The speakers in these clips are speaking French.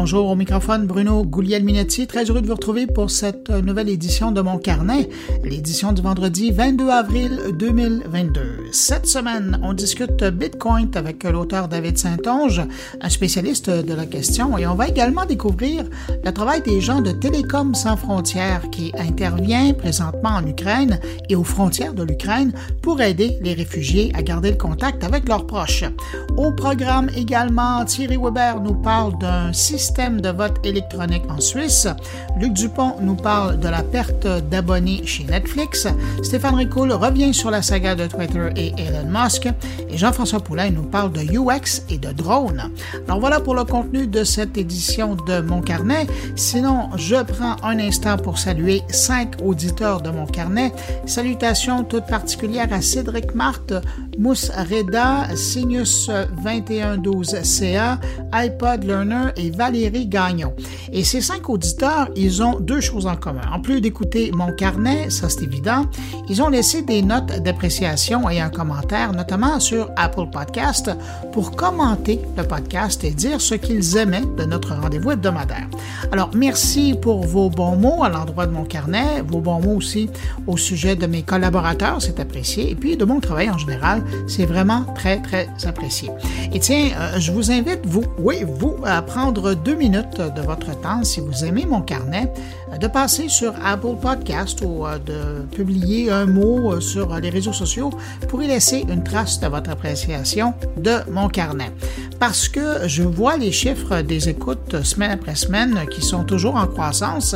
Bonjour au microphone Bruno Gouliel-Minetti, très heureux de vous retrouver pour cette nouvelle édition de mon carnet, l'édition du vendredi 22 avril 2022. Cette semaine, on discute Bitcoin avec l'auteur David Saint-Onge, un spécialiste de la question, et on va également découvrir le travail des gens de Télécom sans frontières qui intervient présentement en Ukraine et aux frontières de l'Ukraine pour aider les réfugiés à garder le contact avec leurs proches. Au programme également, Thierry Weber nous parle d'un système de vote électronique en Suisse. Luc Dupont nous parle de la perte d'abonnés chez Netflix. Stéphane Ricoul revient sur la saga de Twitter et Elon Musk. Et Jean-François Poulain nous parle de UX et de drones. Alors voilà pour le contenu de cette édition de Mon Carnet. Sinon, je prends un instant pour saluer cinq auditeurs de Mon Carnet. Salutations toutes particulières à Cédric Marthe, Mousse Reda, Sinus 2112CA, iPod Learner et Valérie Gagnon. Et ces cinq auditeurs, ils ont deux choses en commun. En plus d'écouter mon carnet, ça c'est évident, ils ont laissé des notes d'appréciation et un commentaire, notamment sur Apple Podcast, pour commenter le podcast et dire ce qu'ils aimaient de notre rendez-vous hebdomadaire. Alors, merci pour vos bons mots à l'endroit de mon carnet, vos bons mots aussi au sujet de mes collaborateurs, c'est apprécié, et puis de mon travail en général, c'est vraiment très, très apprécié. Et tiens, euh, je vous invite, vous, oui, vous, à prendre deux minutes de votre temps, si vous aimez mon carnet, de passer sur Apple Podcast ou euh, de publier un mot euh, sur les réseaux sociaux pour y laisser une trace de votre appréciation de mon carnet. Parce que je vois les chiffres des écoutes semaine après semaine qui sont toujours en croissance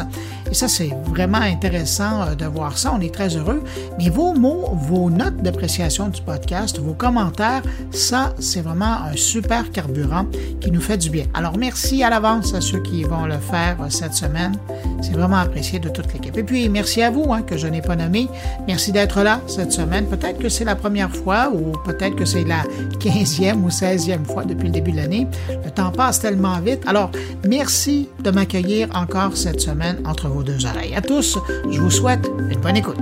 et ça c'est vraiment intéressant euh, de voir ça, on est très heureux. Mais vos mots, vos notes d'appréciation du podcast, vos commentaires, ça c'est vraiment un super carburant qui nous fait du bien. Alors merci à l'avance à ceux qui vont le faire cette semaine. Vraiment apprécié de toute l'équipe. Et puis, merci à vous hein, que je n'ai pas nommé. Merci d'être là cette semaine. Peut-être que c'est la première fois ou peut-être que c'est la 15e ou 16e fois depuis le début de l'année. Le temps passe tellement vite. Alors, merci de m'accueillir encore cette semaine entre vos deux oreilles. À tous, je vous souhaite une bonne écoute.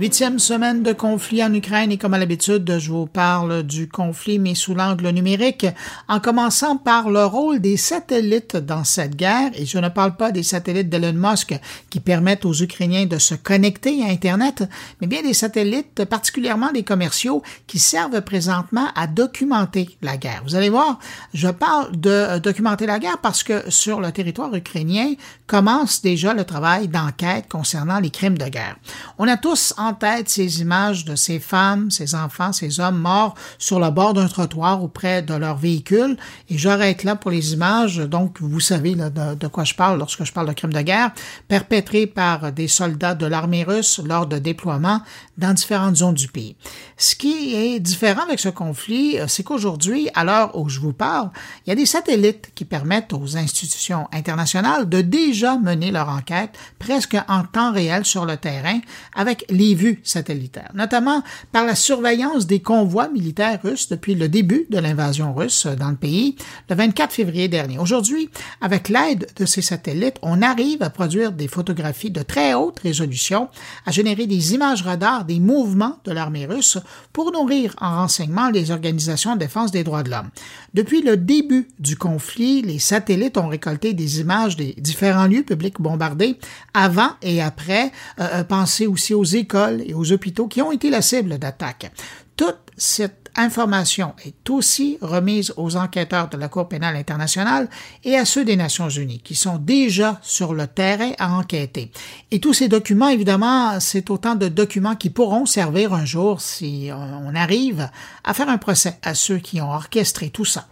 Huitième semaine de conflit en Ukraine et comme à l'habitude, je vous parle du conflit mais sous l'angle numérique, en commençant par le rôle des satellites dans cette guerre. Et je ne parle pas des satellites d'Elon Musk qui permettent aux Ukrainiens de se connecter à Internet, mais bien des satellites, particulièrement des commerciaux, qui servent présentement à documenter la guerre. Vous allez voir, je parle de documenter la guerre parce que sur le territoire ukrainien commence déjà le travail d'enquête concernant les crimes de guerre. On a tous tête ces images de ces femmes, ces enfants, ces hommes morts sur le bord d'un trottoir ou près de leur véhicule. Et j'arrête là pour les images. Donc, vous savez de, quoi je parle lorsque je parle de crimes de guerre perpétrés par des soldats de l'armée russe lors de déploiements dans différentes zones du pays. Ce qui est différent avec ce conflit, euh, c'est qu'aujourd'hui, à l'heure où je vous parle, il y a des satellites qui permettent aux institutions internationales de déjà mener leur enquête presque en temps réel sur le terrain avec les vues satellitaires, notamment par la surveillance des convois militaires russes depuis le début de l'invasion russe dans le pays le 24 février dernier. Aujourd'hui, avec l'aide de ces satellites, on arrive à produire des photographies de très haute résolution, à générer des images radars des mouvements de l'armée russe pour nourrir en renseignement les organisations de défense des droits de l'homme. Depuis le début du conflit, les satellites ont récolté des images des différents lieux publics bombardés avant et après. Euh, euh pensez aussi aux écoles et aux hôpitaux qui ont été la cible d'attaques. Toute cette information est aussi remise aux enquêteurs de la Cour pénale internationale et à ceux des Nations unies qui sont déjà sur le terrain à enquêter. Et tous ces documents, évidemment, c'est autant de documents qui pourront servir un jour si on arrive à faire un procès à ceux qui ont orchestré tout ça.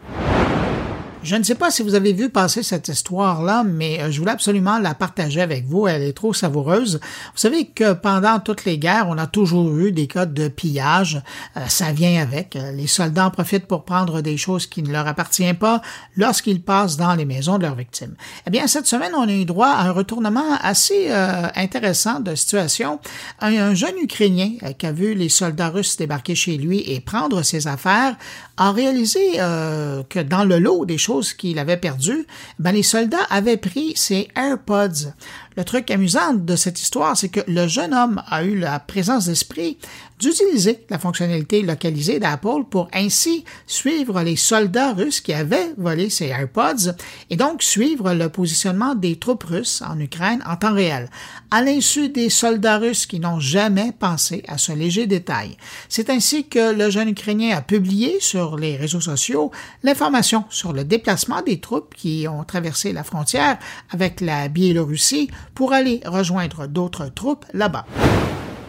Je ne sais pas si vous avez vu passer cette histoire-là, mais euh, je voulais absolument la partager avec vous. Elle est trop savoureuse. Vous savez que pendant toutes les guerres, on a toujours eu des cas de pillage. Euh, ça vient avec. Euh, les soldats en profitent pour prendre des choses qui ne leur appartiennent pas lorsqu'ils passent dans les maisons de leurs victimes. Eh bien, cette semaine, on a eu droit à un retournement assez intéressant de situation. Un, jeune Ukrainien qui a vu les soldats russes débarquer chez lui et prendre ses affaires a réalisé que dans le lot des choses qu'il avait perdu, ben les soldats avaient pris ses AirPods. Le truc amusant de cette histoire, c'est que le jeune homme a eu la présence d'esprit d'utiliser la fonctionnalité localisée d'Apple pour ainsi suivre les soldats russes qui avaient volé ces AirPods et donc suivre le positionnement des troupes russes en Ukraine en temps réel, à l'insu des soldats russes qui n'ont jamais pensé à ce léger détail. C'est ainsi que le jeune Ukrainien a publié sur les réseaux sociaux l'information sur le déplacement des troupes qui ont traversé la frontière avec la Biélorussie pour aller rejoindre d'autres troupes là-bas.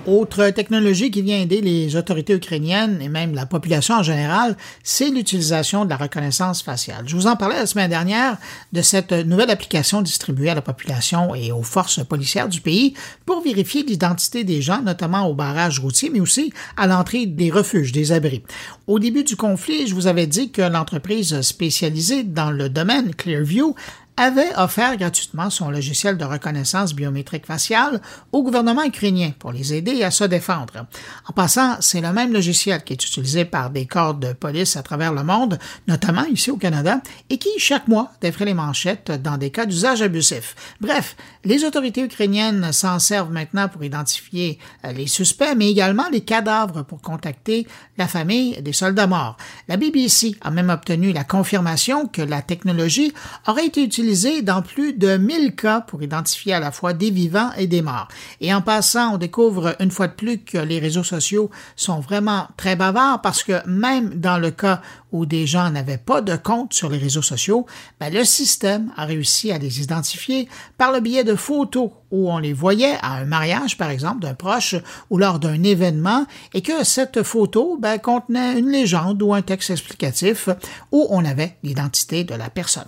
Autre technologie qui vient aider les autorités ukrainiennes et même la population en général, c'est l'utilisation de la reconnaissance faciale. Je vous en parlais la semaine dernière de cette nouvelle application distribuée à la population et aux forces policières du pays pour vérifier l'identité des gens, notamment au barrage routier, mais aussi à l'entrée des refuges, des abris. Au début du conflit, je vous avais dit que l'entreprise spécialisée dans le domaine Clearview avait offert gratuitement son logiciel de reconnaissance biométrique faciale au gouvernement ukrainien pour les aider à se défendre. En passant, c'est le même logiciel qui est utilisé par des corps de police à travers le monde, notamment ici au Canada, et qui, chaque mois, défrait les manchettes dans des cas d'usage abusif. Bref, les autorités ukrainiennes s'en servent maintenant pour identifier euh, les suspects, mais également les cadavres pour contacter la famille des soldats morts. La BBC a même obtenu la confirmation que la technologie aurait été utilisée dans plus de 1000 cas pour identifier à la fois des vivants et des morts. Et en passant, on découvre une fois de plus que les réseaux sociaux sont vraiment très bavards parce que même dans le cas où des gens n'avaient pas de compte sur les réseaux sociaux, ben, le système a réussi à les identifier par le biais de photos où on les voyait à un mariage, par exemple, d'un proche ou lors d'un événement et que cette photo ben, contenait une légende ou un texte explicatif où on avait l'identité de la personne.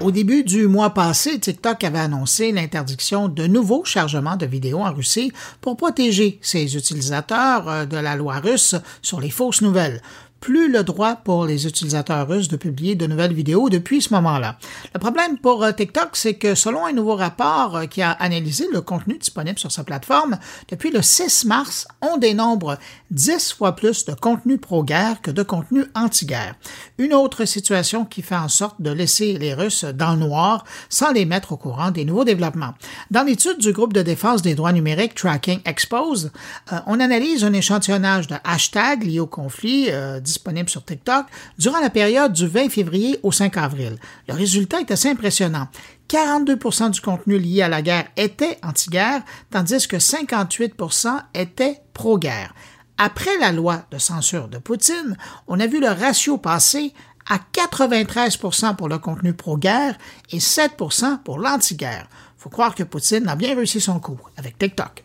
Au début du mois passé, TikTok avait annoncé l'interdiction de nouveaux chargements de vidéos en Russie pour protéger ses utilisateurs euh, de la loi russe sur les fausses nouvelles plus le droit pour les utilisateurs russes de publier de nouvelles vidéos depuis ce moment-là. Le problème pour euh, TikTok, c'est que selon un nouveau rapport euh, qui a analysé le contenu disponible sur sa plateforme, depuis le 6 mars, on dénombre 10 fois plus de contenu pro-guerre que de contenu anti-guerre. Une autre situation qui fait en sorte de laisser les Russes dans le noir sans les mettre au courant des nouveaux développements. Dans l'étude du groupe de défense des droits numériques Tracking Expose, euh, on analyse un échantillonnage de hashtags liés au conflit disponible sur TikTok durant la période du 20 février au 5 avril. Le résultat est assez impressionnant. 42% du contenu lié à la guerre était anti-guerre, tandis que 58% était pro-guerre. Après la loi de censure de Poutine, on a vu le ratio passer à 93% pour le contenu pro-guerre et 7% pour l'anti-guerre. Faut croire que Poutine a bien réussi son coup avec TikTok.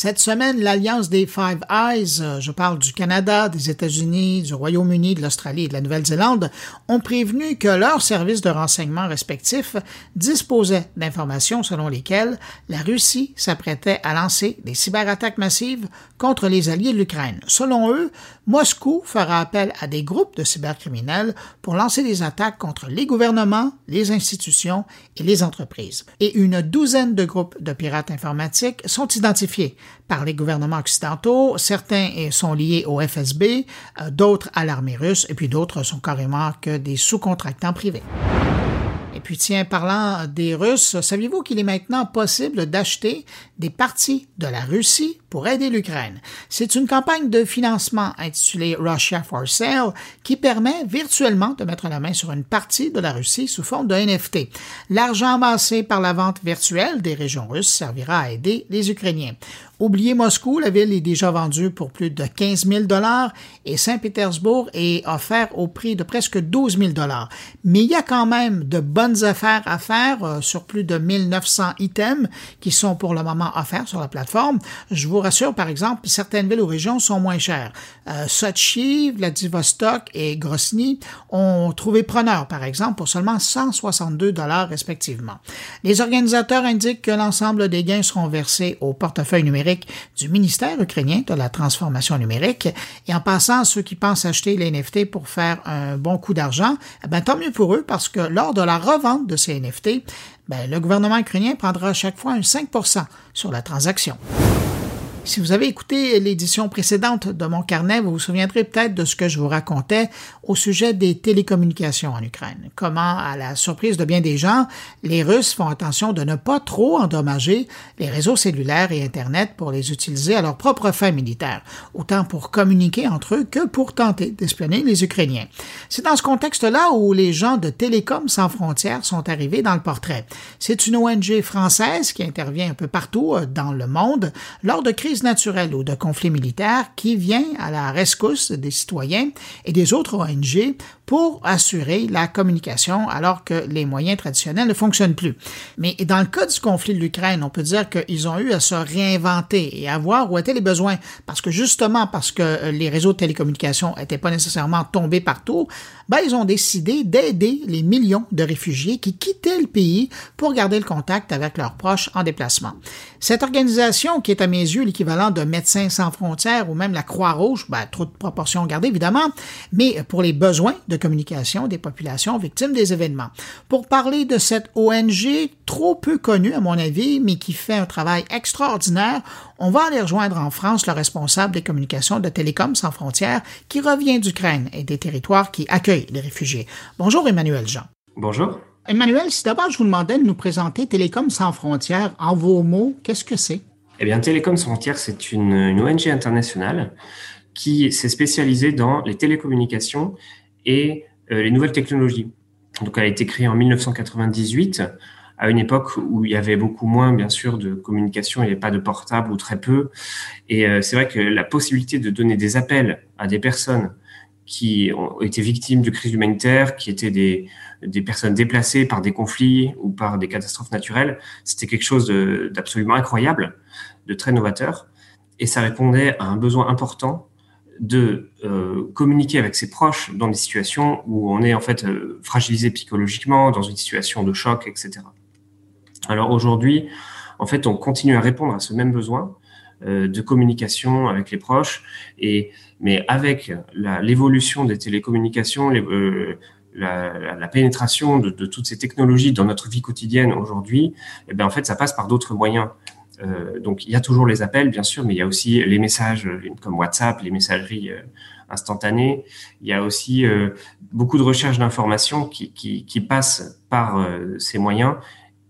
Cette semaine, l'Alliance des Five Eyes, euh, je parle du Canada, des États-Unis, du Royaume-Uni, de l'Australie et de la Nouvelle-Zélande, ont prévenu que leurs services de renseignement respectifs disposaient d'informations selon lesquelles la Russie s'apprêtait à lancer des cyberattaques massives contre les alliés de l'Ukraine. Selon eux, Moscou fera appel à des groupes de cybercriminels pour lancer des attaques contre les gouvernements, les institutions et les entreprises. Et une douzaine de groupes de pirates informatiques sont identifiés par les gouvernements occidentaux. Certains sont liés au FSB, euh, d'autres à l'armée russe, et puis d'autres sont carrément que des sous-contractants privés. Et puis tiens, parlant des Russes, saviez-vous qu'il est maintenant possible d'acheter des parties de la Russie pour aider l'Ukraine? C'est une campagne de financement intitulée Russia for Sale qui permet virtuellement de mettre la main sur une partie de la Russie sous forme de NFT. L'argent amassé par la vente virtuelle des régions russes servira à aider les Ukrainiens. Oubliez Moscou, la ville est déjà vendue pour plus de 15 000 dollars et Saint-Pétersbourg est offert au prix de presque 12 000 dollars. Mais il y a quand même de bonnes affaires à faire euh, sur plus de 1900 items qui sont pour le moment offerts sur la plateforme. Je vous rassure, par exemple, certaines villes ou régions sont moins chères. Euh, Sochi, Vladivostok et Grosny ont trouvé preneur, par exemple, pour seulement 162 dollars respectivement. Les organisateurs indiquent que l'ensemble des gains seront versés au portefeuille numérique du ministère ukrainien de la transformation numérique. Et en passant, ceux qui pensent acheter les NFT pour faire un bon coup d'argent, eh ben, tant mieux pour eux parce que lors de la revente de ces NFT, ben, le gouvernement ukrainien prendra à chaque fois un 5% sur la transaction. Si vous avez écouté l'édition précédente de mon carnet, vous vous souviendrez peut-être de ce que je vous racontais au sujet des télécommunications en Ukraine. Comment, à la surprise de bien des gens, les Russes font attention de ne pas trop endommager les réseaux cellulaires et Internet pour les utiliser à leur propre fin militaire, autant pour communiquer entre eux que pour tenter d'espionner les Ukrainiens. C'est dans ce contexte-là où les gens de Télécom sans frontières sont arrivés dans le portrait. C'est une ONG française qui intervient un peu partout euh, dans le monde lors de crises naturelle ou de conflit militaire qui vient à la rescousse des citoyens et des autres ONG pour assurer la communication alors que les moyens traditionnels ne fonctionnent plus. Mais dans le cas du conflit de l'Ukraine, on peut dire qu'ils ont eu à se réinventer et à voir où étaient les besoins parce que justement parce que les réseaux de télécommunications n'étaient pas nécessairement tombés partout, ben, ils ont décidé d'aider les millions de réfugiés qui quittaient le pays pour garder le contact avec leurs proches en déplacement. Cette organisation, qui est à mes yeux l'équivalent de Médecins sans frontières ou même la Croix-Rouge, ben, trop de proportions gardées évidemment, mais pour les besoins de communication des populations victimes des événements. Pour parler de cette ONG trop peu connue à mon avis, mais qui fait un travail extraordinaire, on va aller rejoindre en France le responsable des communications de Télécom sans frontières qui revient d'Ukraine et des territoires qui accueillent les réfugiés. Bonjour Emmanuel Jean. Bonjour. Emmanuel, si d'abord je vous demandais de nous présenter Télécom sans frontières en vos mots, qu'est-ce que c'est? Eh bien, Télécom sans frontières, c'est une, une ONG internationale qui s'est spécialisée dans les télécommunications et euh, les nouvelles technologies. Donc, elle a été créée en 1998 à une époque où il y avait beaucoup moins, bien sûr, de communication, il n'y avait pas de portable ou très peu. Et euh, c'est vrai que la possibilité de donner des appels à des personnes qui ont été victimes de crises humanitaires, qui étaient des, des personnes déplacées par des conflits ou par des catastrophes naturelles, c'était quelque chose d'absolument incroyable, de très novateur. Et ça répondait à un besoin important de euh, communiquer avec ses proches dans des situations où on est en fait euh, fragilisé psychologiquement, dans une situation de choc, etc. Alors aujourd'hui, en fait, on continue à répondre à ce même besoin euh, de communication avec les proches, et mais avec l'évolution des télécommunications, la, pénétration de, toutes ces technologies dans notre vie quotidienne aujourd'hui, eh bien en fait, ça passe par d'autres moyens. Euh, donc il y a toujours les appels, bien sûr, mais il y a aussi les messages euh, comme WhatsApp, les messageries euh, instantanées. Il y a aussi beaucoup de recherches d'informations qui, passent par ces moyens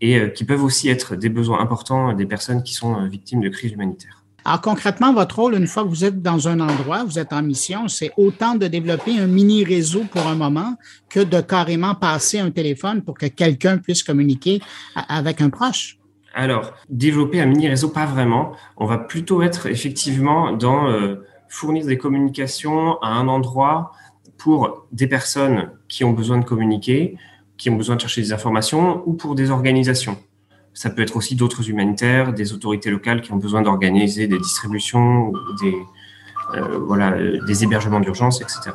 et qui peuvent aussi être des besoins importants des personnes qui sont victimes de crises humanitaires. Alors concrètement, votre rôle, une fois que vous êtes dans un endroit, vous êtes en mission, c'est autant de développer un mini réseau pour un moment que de carrément passer un téléphone pour que quelqu'un puisse communiquer avec un proche. Alors, développer un mini réseau, pas vraiment. On va plutôt être effectivement dans euh, fournir des communications à un endroit pour des personnes qui ont besoin de communiquer, qui ont besoin de chercher des informations, ou pour des organisations. Ça peut être aussi d'autres humanitaires, des autorités locales qui ont besoin d'organiser des distributions, des, euh, euh, des hébergements d'urgence, etc.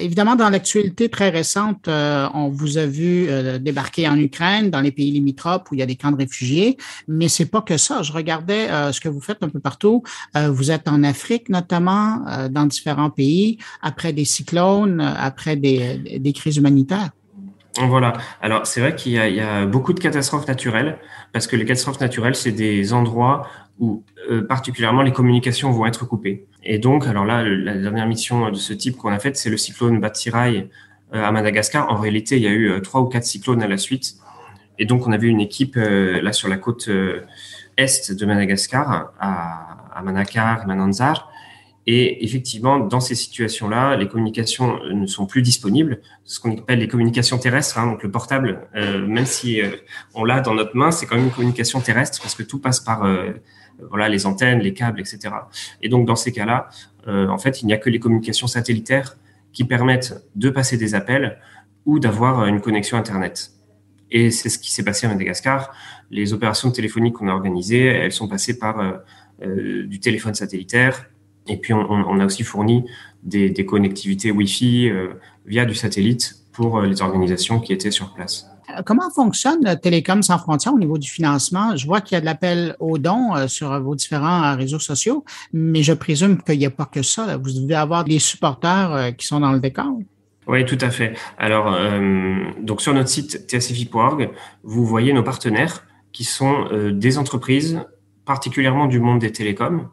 Évidemment, dans l'actualité très récente, euh, on vous a vu euh, débarquer en Ukraine, dans les pays limitrophes où il y a des camps de réfugiés, mais c'est pas que ça. Je regardais euh, ce que vous faites un peu partout. vous êtes en Afrique notamment, dans différents pays, après des cyclones, après des, crises humanitaires. Voilà. Alors, c'est vrai qu'il y, a beaucoup de catastrophes naturelles, parce que les catastrophes naturelles, c'est des endroits où euh, particulièrement les communications vont être coupées. Et donc, alors là, la dernière mission de ce type qu'on a faite, c'est le cyclone Batirai euh, à Madagascar. En réalité, il y a eu euh, trois ou quatre cyclones à la suite. Et donc, on avait une équipe là sur la côte est de Madagascar, à, à Manakar, Mananzar, et effectivement, dans ces situations-là, les communications ne sont plus disponibles. Ce qu'on appelle les communications terrestres, hein, donc le portable, même si on l'a dans notre main, c'est quand même une communication terrestre parce que tout passe par voilà les antennes, les câbles, etc. Et donc dans ces cas-là, en fait, il n'y a que les communications satellitaires qui permettent de passer des appels ou d'avoir une connexion Internet. Et c'est ce qui s'est passé à Madagascar. Les opérations de téléphonie qu'on a organisées, elles sont passées par du téléphone satellitaire, et puis, on, a aussi fourni des, connectivités Wi-Fi euh, via du satellite pour euh, les organisations qui étaient sur place. Euh, comment fonctionne Télécom sans frontières au niveau du financement? Je vois qu'il y a de l'appel aux dons sur vos différents réseaux sociaux, mais je présume qu'il n'y a pas que ça. Vous devez avoir des supporters qui sont dans le décor. Oui, tout à fait. Alors, donc sur notre site tsfi.org, vous voyez nos partenaires qui sont des entreprises particulièrement du monde des télécoms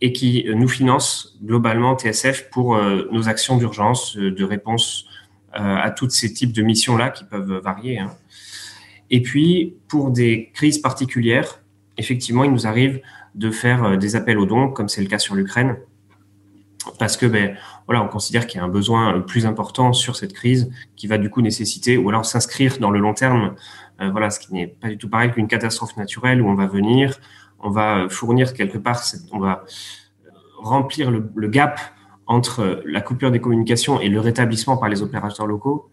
et qui nous finance globalement TSF pour nos actions d'urgence, de réponse à tous ces types de missions-là qui peuvent varier. Hein. Et puis, pour des crises particulières, effectivement, il nous arrive de faire des appels aux dons, comme c'est le cas sur l'Ukraine, parce que ben, voilà, on considère qu'il y a un besoin plus important sur cette crise qui va du coup nécessiter ou alors s'inscrire dans le long terme, euh, voilà, ce qui n'est pas du tout pareil qu'une catastrophe naturelle où on va venir, on va fournir quelque part, on va remplir le, gap entre la coupure des communications et le rétablissement par les opérateurs locaux.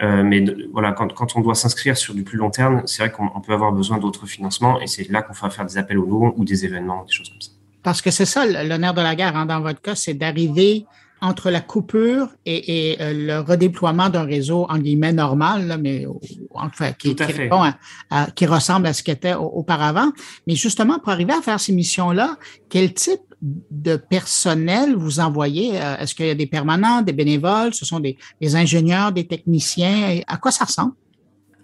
Euh, mais voilà, quand, quand, on doit s'inscrire sur du plus long terme, c'est vrai qu'on peut avoir besoin d'autres financements et c'est là qu'on va faire des appels aux dons ou des événements, des choses comme ça. Parce que c'est ça l'honneur de la guerre, hein, dans votre cas, c'est d'arriver entre la coupure et, et euh, le redéploiement d'un réseau en guillemets normal, mais enfin qui, qui, qui, ressemble à ce qu'était auparavant. Mais justement, pour arriver à faire ces missions-là, quel type de personnel vous envoyez? Euh, est-ce qu'il y a des permanents, des bénévoles? Ce sont des, des ingénieurs, des techniciens? À quoi ça ressemble?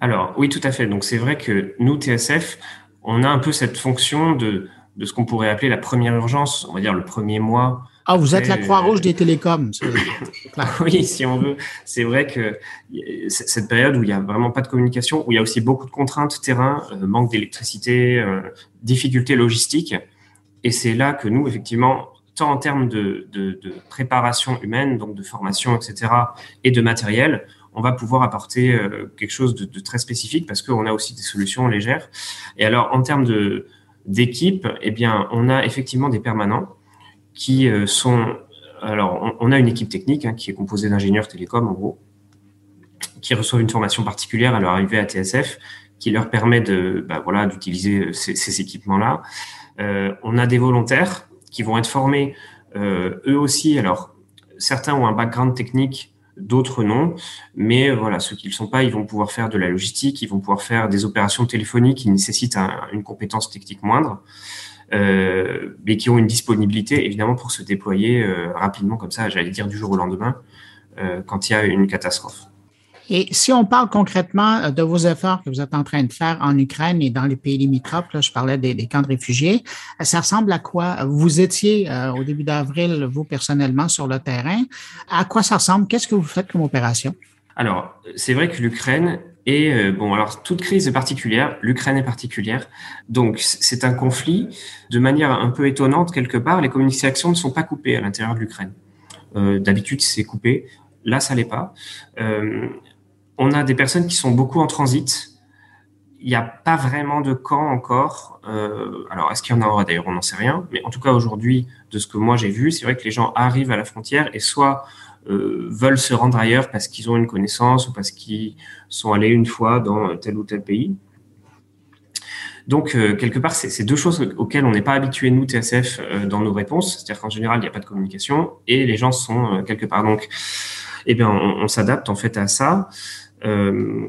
Alors, oui, tout à fait. Donc, c'est vrai que nous, TSF, on a un peu cette fonction de de ce qu'on pourrait appeler la première urgence, on va dire le premier mois. Ah, vous êtes la Croix-Rouge des télécoms. oui, si on veut. C'est vrai que cette période où il n'y a vraiment pas de communication, où il y a aussi beaucoup de contraintes terrain, euh, manque d'électricité, euh, difficultés logistiques. Et c'est là que nous, effectivement, tant en termes de, de, de, préparation humaine, donc de formation, etc., et de matériel, on va pouvoir apporter euh, quelque chose de, de, très spécifique parce qu'on a aussi des solutions légères. Et alors, en termes d'équipe, eh bien, on a effectivement des permanents qui euh, sont. Alors, on, a une équipe technique hein, qui est composée d'ingénieurs télécoms, en gros, qui reçoivent une formation particulière à leur arrivée à TSF, qui leur permet de, bah, voilà, d'utiliser euh, ces, équipements-là. Euh, on a des volontaires qui vont être formés, eux aussi. Alors, certains ont un background technique d'autres non. Mais euh, voilà, ceux qui ne le sont pas, ils vont pouvoir faire de la logistique, ils vont pouvoir faire des opérations téléphoniques qui nécessitent une compétence technique moindre, euh, mais qui ont une disponibilité évidemment pour se déployer euh, rapidement comme ça, j'allais dire du jour au lendemain, quand il y a une catastrophe. Et si on parle concrètement euh, de vos efforts que vous êtes en train de faire en Ukraine et dans les pays limitrophes, là, je parlais des, camps de réfugiés, euh, ça ressemble à quoi? Vous étiez euh, au début d'avril, vous personnellement, sur le terrain. À quoi ça ressemble? Qu'est-ce que vous faites comme opération? Alors, c'est vrai que l'Ukraine est, bon, alors toute crise est particulière, l'Ukraine est particulière. Donc, c'est un conflit. De manière un peu étonnante, quelque part, les communications ne sont pas coupées à l'intérieur de l'Ukraine. D'habitude, c'est coupé. Là, ça l'est pas. Euh, on a des personnes qui sont beaucoup en transit. Il n'y a pas vraiment de camp encore. Euh, alors, est-ce qu'il y en aura? D'ailleurs On n'en sait rien. Mais en tout cas, aujourd'hui, de ce que moi j'ai vu, c'est vrai que les gens arrivent à la frontière et soit euh, veulent se rendre ailleurs parce qu'ils ont une connaissance ou parce qu'ils sont allés une fois dans tel ou tel pays. Donc, euh, quelque part, c'est deux choses auxquelles on n'est pas habitué, nous, TSF, dans nos réponses. C'est-à-dire qu'en général, il n'y a pas de communication et les gens sont quelque part. Donc, eh bien, on s'adapte en fait à ça. Euh,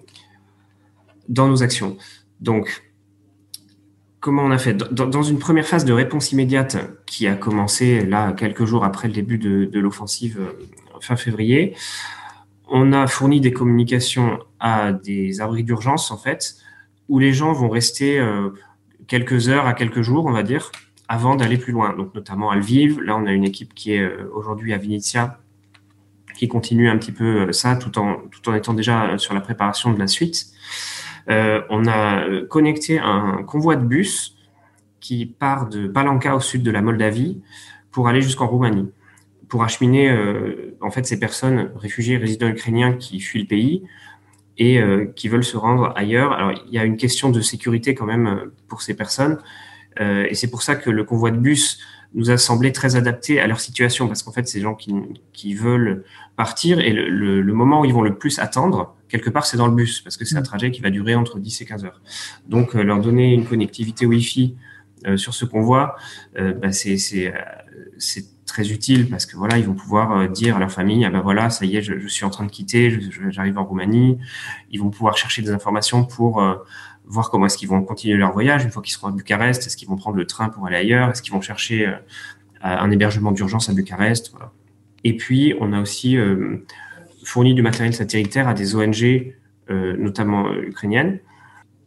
dans nos actions. Donc, comment on a fait? Dans, une première phase de réponse immédiate qui a commencé là quelques jours après le début de, l'offensive euh, fin février, on a fourni des communications à des abris d'urgence en fait, où les gens vont rester euh, quelques heures à quelques jours, on va dire, avant d'aller plus loin. Donc notamment à Lviv, là on a une équipe qui est aujourd'hui à Vinitia qui continue un petit peu euh, ça tout en, tout en étant déjà euh, sur la préparation de la suite. Euh, on a connecté un convoi de bus qui part de Palanca au sud de la Moldavie pour aller jusqu'en Roumanie, pour acheminer en fait ces personnes réfugiées résidents ukrainiens qui fuient le pays et qui veulent se rendre ailleurs. Alors il y a une question de sécurité quand même pour ces personnes et c'est pour ça que le convoi de bus nous a semblé très adapté à leur situation parce qu'en fait, ces gens qui, qui veulent partir et le, le, moment où ils vont le plus attendre, quelque part, c'est dans le bus parce que c'est un mm. trajet qui va durer entre 10 et 15 heures. Donc, euh, leur donner une connectivité Wi-Fi euh, sur ce convoi, euh, bah, c'est très utile parce que voilà, ils vont pouvoir dire à leur famille, ah ben voilà, ça y est, je, suis en train de quitter, j'arrive en Roumanie. Ils vont pouvoir chercher des informations pour voir comment est-ce qu'ils vont continuer leur voyage une fois qu'ils seront à Bucarest. Est-ce qu'ils vont prendre le train pour aller ailleurs? Est-ce qu'ils vont chercher euh, un hébergement d'urgence à Bucarest? Et puis, on a aussi euh, fourni du matériel satellitaire à des ONG, euh, notamment ukrainiennes,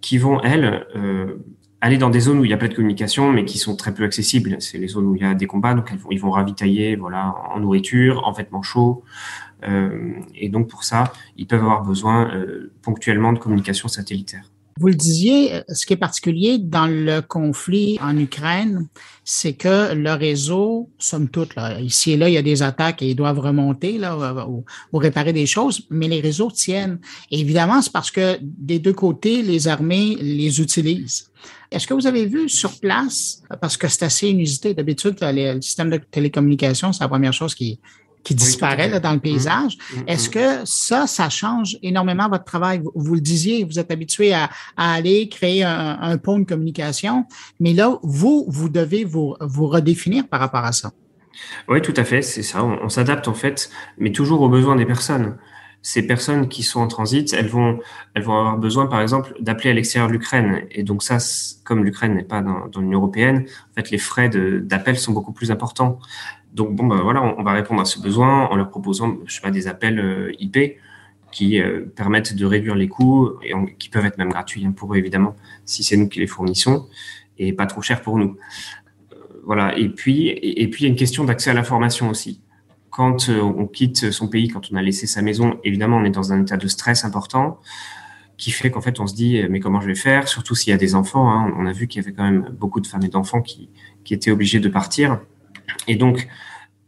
qui vont, elles, aller dans des zones où il y a pas de communication, mais qui sont très peu accessibles. C'est les zones où il y a des combats, donc ils vont ravitailler, voilà, en nourriture, en vêtements chauds. Euh, et donc pour ça, ils peuvent avoir besoin euh, ponctuellement de communication satellitaire. Vous le disiez, ce qui est particulier dans le conflit en Ukraine, c'est que le réseau, somme toute, là, ici et là, il y a des attaques et ils doivent remonter là, ou, réparer des choses, mais les réseaux tiennent. Évidemment, c'est parce que des deux côtés, les armées les utilisent. Est-ce que vous avez vu sur place, parce que c'est assez inusité, d'habitude, le système de télécommunication, c'est la première chose qui, qui disparaît dans le mmh. paysage. Mmh. Est-ce mmh. que ça, ça change énormément votre travail? Vous, le disiez, vous êtes habitué à, aller créer un, pont de communication, mais là, vous, vous devez vous, vous redéfinir par rapport à ça. Oui, tout à fait, c'est ça. On, s'adapte en fait, mais toujours aux besoins des personnes. Ces personnes qui sont en transit, elles vont, elles vont avoir besoin, par exemple, d'appeler à l'extérieur de l'Ukraine. Et donc ça, comme l'Ukraine n'est pas dans, dans l'Union européenne, en fait, les frais d'appel sont beaucoup plus importants. Donc bon, ben voilà, on, va répondre à ce besoin en leur proposant, je sais pas, des appels euh, IP qui euh, permettent de réduire les coûts et qui peuvent être même gratuits hein, pour eux évidemment si c'est nous qui les fournissons et pas trop cher pour nous. Euh, voilà. Et puis et, puis il y a une question d'accès à l'information aussi. Quand on quitte son pays, quand on a laissé sa maison, évidemment on est dans un état de stress important qui fait qu'en fait on se dit mais comment je vais faire? Surtout s'il y a des enfants. Hein. On a vu qu'il y avait quand même beaucoup de femmes et d'enfants qui qui étaient obligés de partir. Et donc,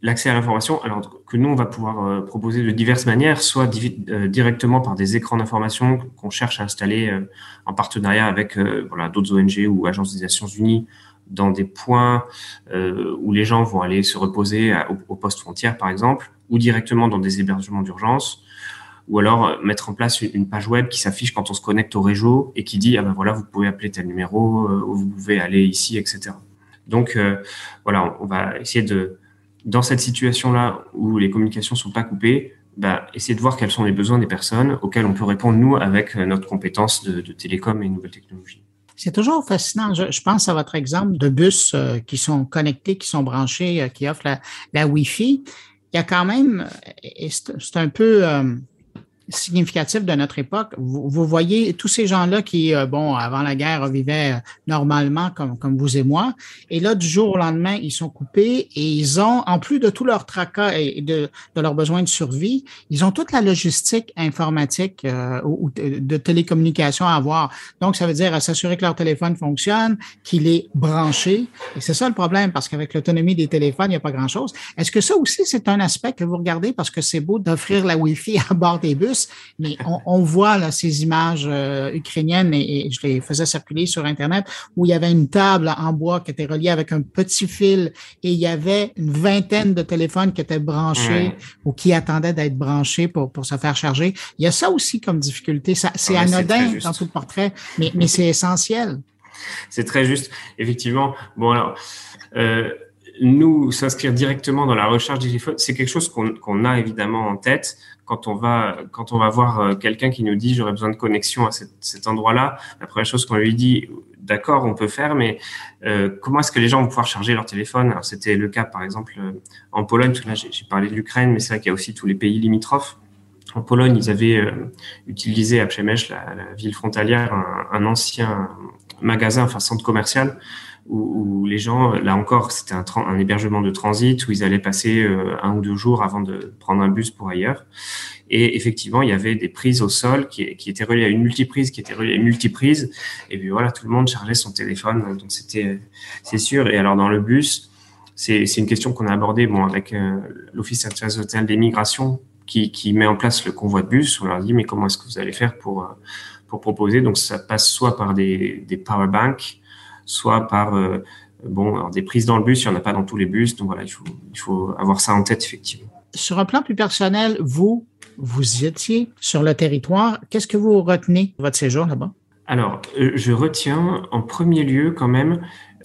l'accès à l'information, alors que nous, on va pouvoir euh, proposer de diverses manières, soit euh, directement par des écrans d'information qu'on cherche à installer euh, en partenariat avec voilà, d'autres ONG ou agences des Nations Unies dans des points où les gens vont aller se reposer au, poste frontière, par exemple, ou directement dans des hébergements d'urgence, ou alors mettre en place une, page web qui s'affiche quand on se connecte au réseau et qui dit, ah ben voilà, vous pouvez appeler tel numéro, vous pouvez aller ici, etc. Donc euh, voilà, on va essayer de, dans cette situation-là où les communications sont pas coupées, bah, essayer de voir quels sont les besoins des personnes auxquels on peut répondre, nous, avec euh, notre compétence de, télécom et nouvelles technologies. C'est toujours fascinant. Je, pense à votre exemple de bus euh, qui sont connectés, qui sont branchés, qui offrent la Wi-Fi. Il y a quand même, c'est un peu significatif de notre époque. Vous, voyez tous ces gens-là qui, euh, bon, avant la guerre, vivaient normalement comme, comme vous et moi. Et là, du jour au lendemain, ils sont coupés et ils ont, en plus de tout leur tracas et de, de leurs besoins de survie, ils ont toute la logistique informatique euh, ou de, télécommunication à avoir. Donc, ça veut dire s'assurer que leur téléphone fonctionne, qu'il est branché. Et c'est ça le problème, parce qu'avec l'autonomie des téléphones, il n'y a pas grand-chose. Est-ce que ça aussi, c'est un aspect que vous regardez parce que c'est beau d'offrir la Wi-Fi à bord des bus, mais on, voit là, ces images euh, ukrainiennes et, je les faisais circuler sur Internet où il y avait une table en bois qui était reliée avec un petit fil et il y avait une vingtaine de téléphones qui étaient branchés ou qui attendaient d'être branchés pour, pour se faire charger. Il y a ça aussi comme difficulté. Ça, c'est anodin dans tout le portrait, mais, mais c'est essentiel. C'est très juste. Effectivement. Bon, alors, euh, nous, s'inscrire directement dans la recherche des téléphones, c'est quelque chose qu'on a évidemment en tête quand on va quand on va voir euh, quelqu'un qui nous dit j'aurais besoin de connexion à cet, endroit-là, la première chose qu'on lui dit, d'accord, on peut faire, mais euh, comment est-ce que les gens vont pouvoir charger leur téléphone? C'était le cas par exemple euh, en Pologne. Là, j'ai parlé de l'Ukraine, mais c'est vrai qu'il y a aussi tous les pays limitrophes. En Pologne, ils avaient utilisé à Przemyśl, la, la, ville frontalière, un, un ancien magasin, enfin centre commercial, où, les gens, là encore, c'était un, un, hébergement de transit où ils allaient passer euh, un ou deux jours avant de prendre un bus pour ailleurs. Et effectivement, il y avait des prises au sol qui, qui étaient reliées à une multiprise, qui étaient reliées à une multiprise. Et puis voilà, tout le monde chargeait son téléphone. Donc c'était, c'est sûr. Et alors dans le bus, c'est, une question qu'on a abordée bon, avec euh, l'Office international des migrations qui, qui met en place le convoi de bus. On leur dit, mais comment est-ce que vous allez faire pour, euh, pour proposer? Donc ça passe soit par des, des power banks, soit par euh, bon, des prises dans le bus, il n'y en a pas dans tous les bus, donc voilà, il faut, il faut avoir ça en tête effectivement. Sur un plan plus personnel, vous, vous étiez sur le territoire. Qu'est-ce que vous retenez de votre séjour là-bas? Alors, euh, je retiens en premier lieu quand même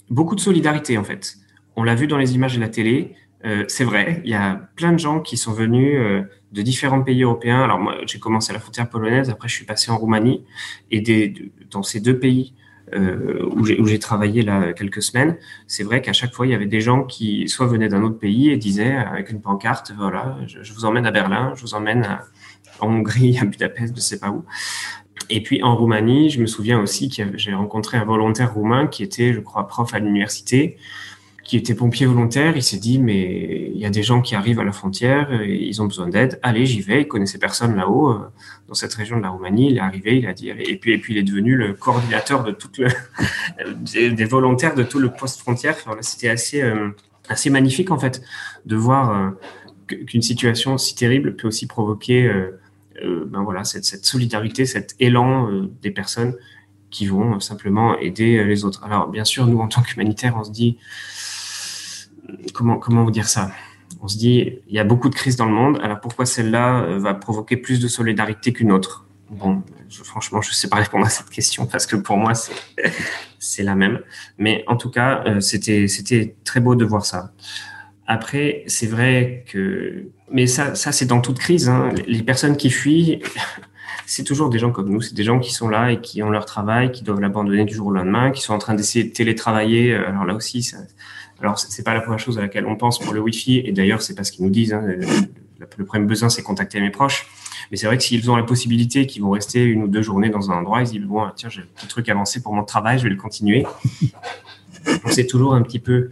beaucoup de solidarité en fait. On l'a vu dans les images de la télé, euh, c'est vrai, il y a plein de gens qui sont venus de différents pays européens. Alors moi, j'ai commencé à la frontière polonaise, après je suis passé en Roumanie, et des, dans ces deux pays, euh, où j'ai travaillé là quelques semaines, c'est vrai qu'à chaque fois, il y avait des gens qui soit venaient d'un autre pays et disaient avec une pancarte, voilà, je, vous emmène à Berlin, je vous emmène en Hongrie, à Budapest, je sais pas où. Et puis en Roumanie, je me souviens aussi que j'ai rencontré un volontaire roumain qui était, je crois, prof à l'université, qui était pompier volontaire. Il s'est dit, mais il y a des gens qui arrivent à la frontière, et ils ont besoin d'aide. Allez, j'y vais. Il connaissait personne là-haut, euh, dans cette région de la Roumanie. Il est arrivé, il a dit. Et puis, et puis il est devenu le coordinateur de le, des, volontaires de tout le poste frontière. C'était assez, euh, assez magnifique en fait de voir euh, qu'une situation si terrible peut aussi provoquer ben voilà, cette, cette, solidarité, cet élan des personnes qui vont simplement aider les autres. Alors, bien sûr, nous, en tant qu'humanitaires, on se dit, comment, comment vous dire ça? On se dit, il y a beaucoup de crises dans le monde, alors pourquoi celle-là euh, va provoquer plus de solidarité qu'une autre? Bon, franchement, je ne sais pas répondre à cette question parce que pour moi, c'est la même. Mais en tout cas, c'était très beau de voir ça. Après, c'est vrai que, mais ça, ça c'est dans toute crise. Hein. Les personnes qui fuient, c'est toujours des gens comme nous. C'est des gens qui sont là et qui ont leur travail, qui doivent l'abandonner du jour au lendemain, qui sont en train d'essayer de télétravailler. Euh, alors là aussi, ça, alors c'est pas la première chose à laquelle on pense pour le Wi-Fi. Et d'ailleurs, c'est pas ce qu'ils nous disent. Hein. Le, premier besoin, c'est contacter mes proches. Mais c'est vrai que s'ils ont la possibilité, qu'ils vont rester une ou deux journées dans un endroit, ils disent bon, tiens, j'ai un truc avancé pour mon travail, je vais le continuer. c'est toujours un petit peu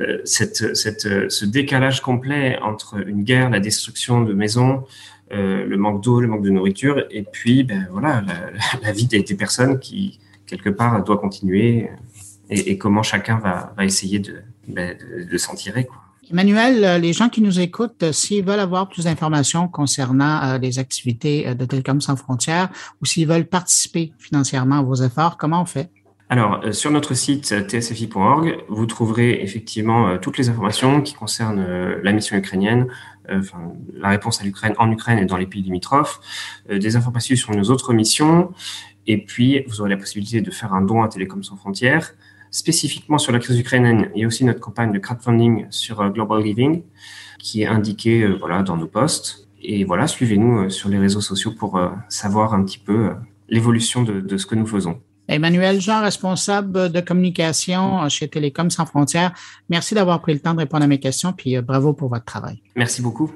euh, cette, cette, euh, ce décalage complet entre une guerre, la destruction de maisons, euh, le manque d'eau, le manque de nourriture, et puis ben, voilà, la, vie des, personnes qui, quelque part, doit continuer, et, comment chacun va, va essayer de, ben, de, s'en tirer. Quoi. Emmanuel, les gens qui nous écoutent, s'ils veulent avoir plus d'informations concernant les activités de Télécom sans frontières ou s'ils veulent participer financièrement à vos efforts, comment on fait? Alors, euh, sur notre site euh, tsfi.org, vous trouverez effectivement euh, toutes les informations qui concernent la mission ukrainienne, enfin, la réponse à l'Ukraine en Ukraine et dans les pays limitrophes, des informations sur nos autres missions, et puis vous aurez la possibilité de faire un don à Télécom sans frontières. Spécifiquement sur la crise ukrainienne, il y a aussi notre campagne de crowdfunding sur Global Giving, qui est indiquée voilà, dans nos posts. Et voilà, suivez-nous sur les réseaux sociaux pour savoir un petit peu l'évolution de ce que nous faisons. Emmanuel Jean, responsable de communication chez Télécom sans frontières, merci d'avoir pris le temps de répondre à mes questions, puis euh, bravo pour votre travail. Merci beaucoup.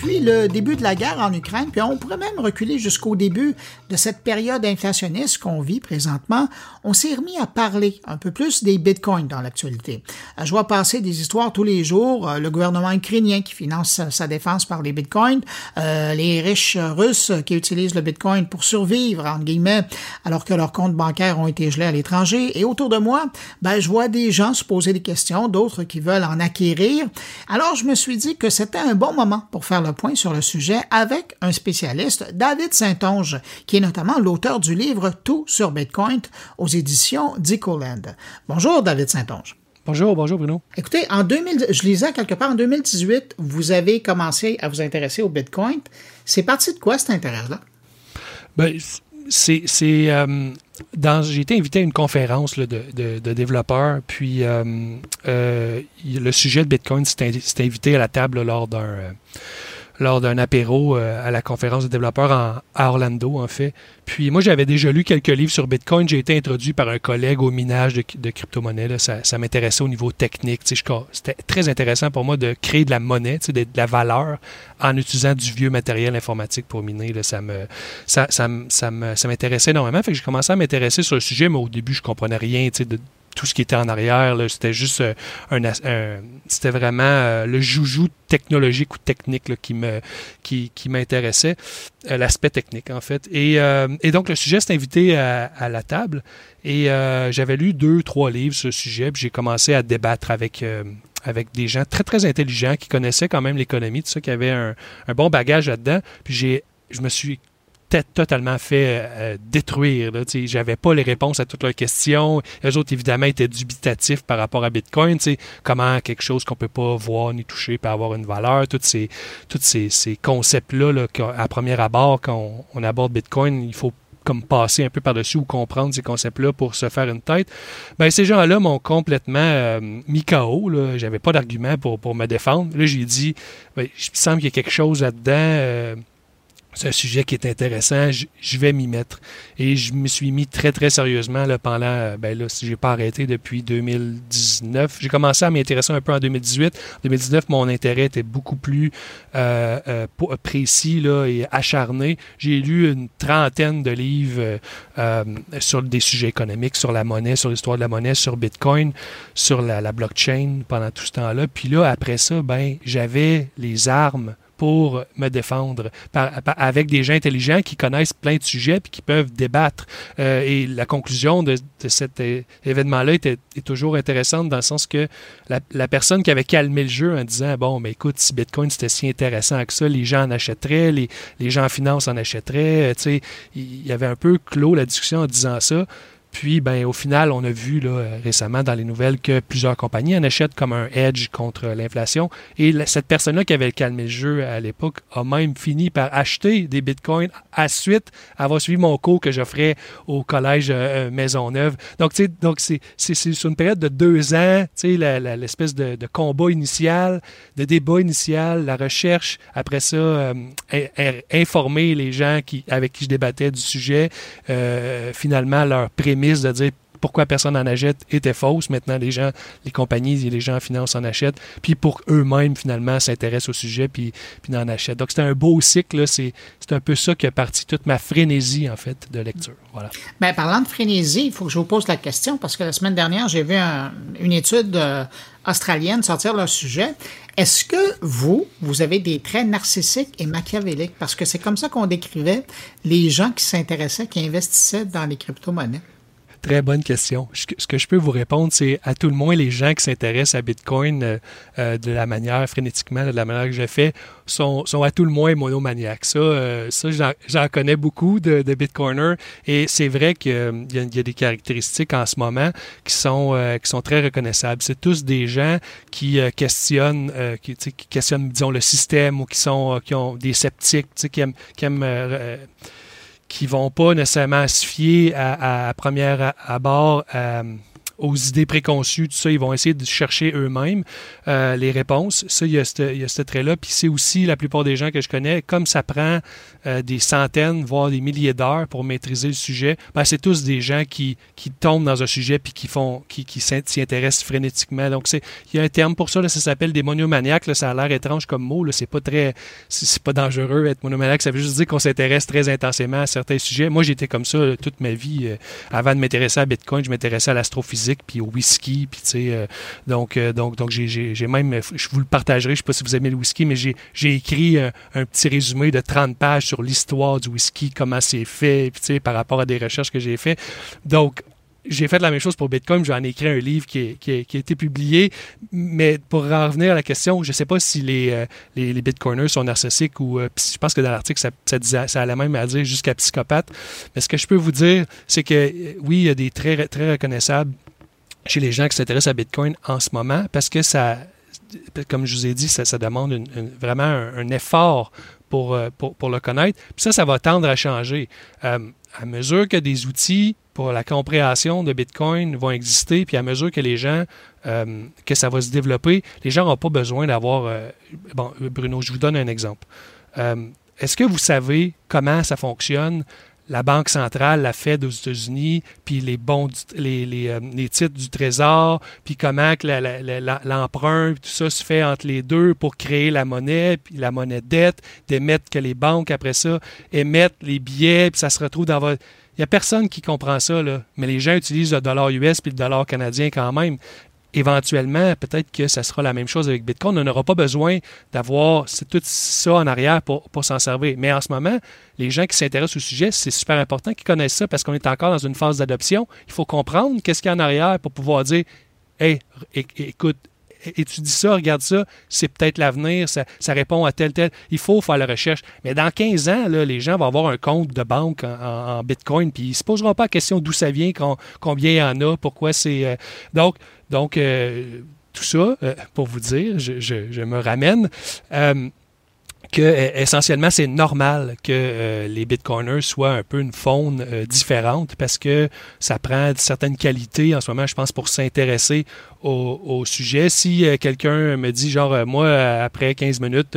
Depuis le début de la guerre en Ukraine, puis on pourrait même reculer jusqu'au début de cette période inflationniste qu'on vit présentement, on s'est remis à parler un peu plus des bitcoins dans l'actualité. Euh, je vois passer des histoires tous les jours, euh, le gouvernement ukrainien qui finance sa défense par les bitcoins, euh, les riches russes qui utilisent le bitcoin pour survivre, entre guillemets, alors que leurs comptes bancaires ont été gelés à l'étranger. Et autour de moi, ben, je vois des gens se poser des questions, d'autres qui veulent en acquérir. Alors je me suis dit que c'était un bon moment pour faire le point sur le sujet avec un spécialiste, David Saint-Onge, qui est notamment l'auteur du livre Tout sur Bitcoin aux éditions d'Ecoland. Bonjour, David Saint-Onge. Bonjour, bonjour Bruno. Écoutez, en 2000, je lisais quelque part en 2018, vous avez commencé à vous intéresser au Bitcoin. C'est parti de quoi cet intérêt-là? Ben, c'est. Euh, j'ai été invité à une conférence de, de, développeurs, puis euh, euh, le sujet de Bitcoin s'est invité à la table lors d'un lors d'un apéro euh, à la conférence des développeurs à Orlando, en fait. Puis moi, j'avais déjà lu quelques livres sur Bitcoin. J'ai été introduit par un collègue au minage de, de crypto-monnaie. Ça, ça m'intéressait au niveau technique. C'était très intéressant pour moi de créer de la monnaie, de, de la valeur en utilisant du vieux matériel informatique pour miner. Là, ça me ça, ça, ça m'intéressait énormément. Fait que j'ai commencé à m'intéresser sur le sujet, mais au début, je comprenais rien de, tout ce qui était en arrière. C'était juste euh, un, c'était vraiment euh, le joujou technologique ou technique qui m'intéressait, euh, l'aspect technique en fait. Et, donc le sujet s'est invité à, la table et j'avais lu deux trois livres sur le sujet, puis j'ai commencé à débattre avec des gens très très intelligents qui connaissaient quand même l'économie, qui avaient un, un bon bagage là-dedans. Puis j'ai je me suis totalement fait euh, détruire. Je J'avais pas les réponses à toutes leurs questions. Les autres, évidemment, étaient dubitatifs par rapport à Bitcoin. Comment quelque chose qu'on peut pas voir ni toucher peut avoir une valeur. Tous ces, toutes ces, concepts-là, là, à premier abord, quand on, aborde Bitcoin, il faut comme passer un peu par-dessus ou comprendre ces concepts-là pour se faire une tête. Ben, ces gens-là m'ont complètement euh, mis KO. J'avais pas d'argument pour, pour me défendre. Là, j'ai dit, ben, il me semble qu'il y a quelque chose là-dedans. Euh, c'est un sujet qui est intéressant, je, vais m'y mettre. Et je me suis mis très, très sérieusement là, pendant, euh, ben là, si j'ai pas arrêté depuis 2019. J'ai commencé à m'intéresser un peu en 2018. En 2019, mon intérêt était beaucoup plus euh, euh, précis là, et acharné. J'ai lu une trentaine de livres sur des sujets économiques, sur la monnaie, sur l'histoire de la monnaie, sur Bitcoin, sur la, la blockchain pendant tout ce temps-là. Puis là, après ça, ben, j'avais les armes pour me défendre avec des gens intelligents qui connaissent plein de sujets puis qui peuvent débattre. Euh, et la conclusion de, cet événement-là était, est toujours intéressante dans le sens que la, personne qui avait calmé le jeu en disant Bon, mais écoute, si Bitcoin c'était si intéressant que ça, les gens en achèteraient, les, les gens en finance en achèteraient. Euh, tu sais, il y avait un peu clos la discussion en disant ça. Puis, ben, au final, on a vu là, récemment dans les nouvelles que plusieurs compagnies en achètent comme un edge contre l'inflation. Et cette personne-là qui avait calmé le jeu à l'époque a même fini par acheter des bitcoins à suite avoir suivi mon cours que j'offrais au collège euh, Maisonneuve. Donc, tu sais, c'est, sur une période de deux ans, tu sais, l'espèce de, combat initial, de débat initial, la recherche, après ça, euh, informer les gens qui, avec qui je débattais du sujet, euh, finalement, leur prémisse de dire pourquoi personne n'en achète était fausse. Maintenant, les gens, les compagnies et les gens en finance en achètent. Puis pour eux-mêmes, finalement, s'intéressent au sujet puis, puis en achètent. Donc, c'est un beau cycle. C'est un peu ça qui a parti toute ma frénésie, en fait, de lecture. Voilà. Bien, parlant de frénésie, il faut que je vous pose la question parce que la semaine dernière, j'ai vu une étude euh, australienne sortir leur sujet. Est-ce que vous, vous avez des traits narcissiques et machiavéliques? Parce que c'est comme ça qu'on décrivait les gens qui s'intéressaient, qui investissaient dans les crypto-monnaies. Très bonne question. Ce que je peux vous répondre, c'est à tout le moins les gens qui s'intéressent à Bitcoin euh, euh, de la manière frénétiquement, de la manière que j'ai fait, sont, sont, à tout le moins monomaniaques. Ça, euh, ça j'en connais beaucoup de, Bitcoiners et c'est vrai qu'il y, a des caractéristiques en ce moment qui sont, qui sont très reconnaissables. C'est tous des gens qui questionnent, qui, questionnent, disons, le système ou qui sont, qui ont des sceptiques, qui aiment qui vont pas nécessairement se fier à, à première abord à, aux idées préconçues, tout ça, ils vont essayer de chercher eux-mêmes euh, les réponses. Ça, il y a ce trait-là. Puis c'est aussi la plupart des gens que je connais, comme ça prend euh, des centaines, voire des milliers d'heures pour maîtriser le sujet, ben, c'est tous des gens qui, qui tombent dans un sujet puis qui font qui, qui s'y intéressent frénétiquement. Donc, c'est il y a un terme pour ça, ça s'appelle des monomaniaques. Ça a l'air étrange comme mot. C'est pas très c'est pas dangereux être monomaniaque. Ça veut juste dire qu'on s'intéresse très intensément à certains sujets. Moi, j'étais comme ça toute ma vie. Euh, avant de m'intéresser à Bitcoin, je m'intéressais à l'astrophysique puis au whisky, puis tu sais, euh, donc, euh, donc, donc j'ai même, je vous le partagerai, je sais pas si vous aimez le whisky, mais j'ai écrit un, petit résumé de 30 pages sur l'histoire du whisky, comment c'est fait, puis tu sais, par rapport à des recherches que j'ai fait. Donc, j'ai fait la même chose pour Bitcoin. J'en ai écrit un livre qui, qui, qui, a été publié. Mais pour en revenir à la question, je ne sais pas si les, euh, les, Bitcoiners sont narcissiques ou. je pense que dans l'article, ça, ça, allait même à dire jusqu'à psychopathe. Mais ce que je peux vous dire, c'est que oui, il y a des très reconnaissables chez les gens qui s'intéressent à Bitcoin en ce moment parce que ça, comme je vous ai dit, ça, demande vraiment un, effort pour, euh, pour, pour, le connaître. Puis ça, ça va tendre à changer. Euh, à mesure que des outils pour la compréhension de Bitcoin vont exister, puis à mesure que les gens, euh, que ça va se développer, les gens n'ont pas besoin d'avoir... bon, Bruno, je vous donne un exemple. Est-ce que vous savez comment ça fonctionne la Banque centrale, la Fed aux États-Unis, puis les bons, euh, les, titres du Trésor, puis comment l'emprunt, tout ça se fait entre les deux pour créer la monnaie, puis la monnaie dette, d'émettre que les banques, après ça, émettent les billets, puis ça se retrouve dans votre... Il n'y a personne qui comprend ça, là. mais les gens utilisent le dollar US puis le dollar canadien quand même éventuellement, peut-être que ça sera la même chose avec Bitcoin. On n'aura pas besoin d'avoir tout ça en arrière pour, s'en servir. Mais en ce moment, les gens qui s'intéressent au sujet, c'est super important qu'ils connaissent ça parce qu'on est encore dans une phase d'adoption. Il faut comprendre qu'est-ce qu'il y a en arrière pour pouvoir dire Hey, écoute, étudie ça, regarde ça, c'est peut-être l'avenir, ça, répond à tel, tel. Il faut faire la recherche. Mais dans 15 ans, les gens vont avoir un compte de banque en, Bitcoin, puis ils ne se poseront pas la question d'où ça vient, combien il y en a, pourquoi c'est. Euh, donc, donc, euh, tout ça, euh, pour vous dire, je, me ramène. Euh, que euh, essentiellement c'est normal que euh, les bitcoiners soient un peu une faune euh, différente parce que ça prend certaines qualités en ce moment, je pense, pour s'intéresser au, sujet. Si quelqu'un me dit genre moi après 15 minutes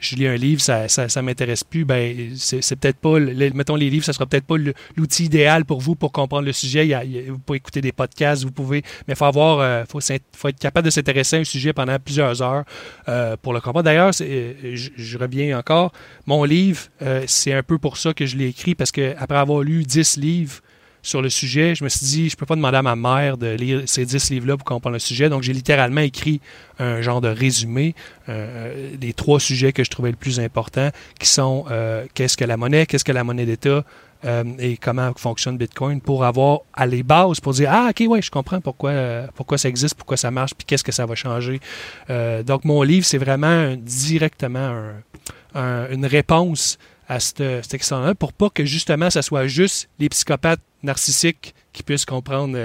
je lis un livre, ça ça, m'intéresse plus, ben c'est peut-être pas mettons les livres, ça sera peut-être pas l'outil idéal pour vous pour comprendre le sujet. vous pouvez écouter des podcasts, vous pouvez, mais faut avoir faut, faut être capable de s'intéresser à un sujet pendant plusieurs heures pour le comprendre. D'ailleurs, je, reviens encore. Mon livre, euh, c'est un peu pour ça que je l'ai écrit, parce qu'après avoir lu 10 livres sur le sujet, je me suis dit, je ne peux pas demander à ma mère de lire ces 10 livres-là pour comprendre le sujet. Donc, j'ai littéralement écrit un genre de résumé euh, des trois sujets que je trouvais le plus importants, qui sont euh, qu'est-ce que la monnaie, qu'est-ce que la monnaie d'État, euh, et comment fonctionne Bitcoin pour avoir à les bases pour dire ah ok ouais je comprends pourquoi pourquoi ça existe pourquoi ça marche puis qu'est-ce que ça va changer donc mon livre c'est vraiment directement une réponse à cette, cette question-là pour pas que justement ça soit juste les psychopathes narcissiques qui puissent comprendre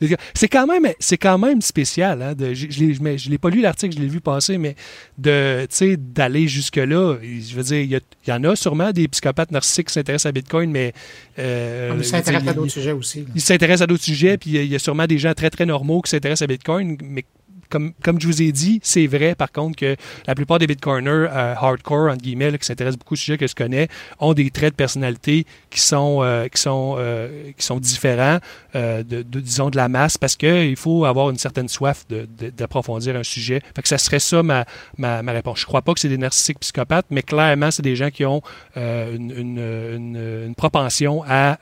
c'est quand même c'est quand même spécial. Hein, de, je ne l'ai pas lu l'article, je l'ai vu passer, mais de d'aller jusque-là, je veux dire, il y, en a sûrement des psychopathes narcissiques qui s'intéressent à Bitcoin, mais... Euh, ah, ils s'intéressent à d'autres sujets aussi. Ils s'intéressent à d'autres sujets, puis il y, a sûrement des gens très, très normaux qui s'intéressent à Bitcoin, mais comme, comme je vous ai dit, c'est vrai par contre que la plupart des Bitcoiners euh, hardcore, entre guillemets, qui s'intéressent beaucoup au sujet que je connais, ont des traits de personnalité qui sont, euh, qui sont, euh, qui sont différents, de, disons, de la masse, parce qu'il faut avoir une certaine soif d'approfondir un sujet. Fait que ça serait ça ma, ma, réponse. Je crois pas que c'est des narcissiques psychopathes, mais clairement, c'est des gens qui ont une, une, une, propension à,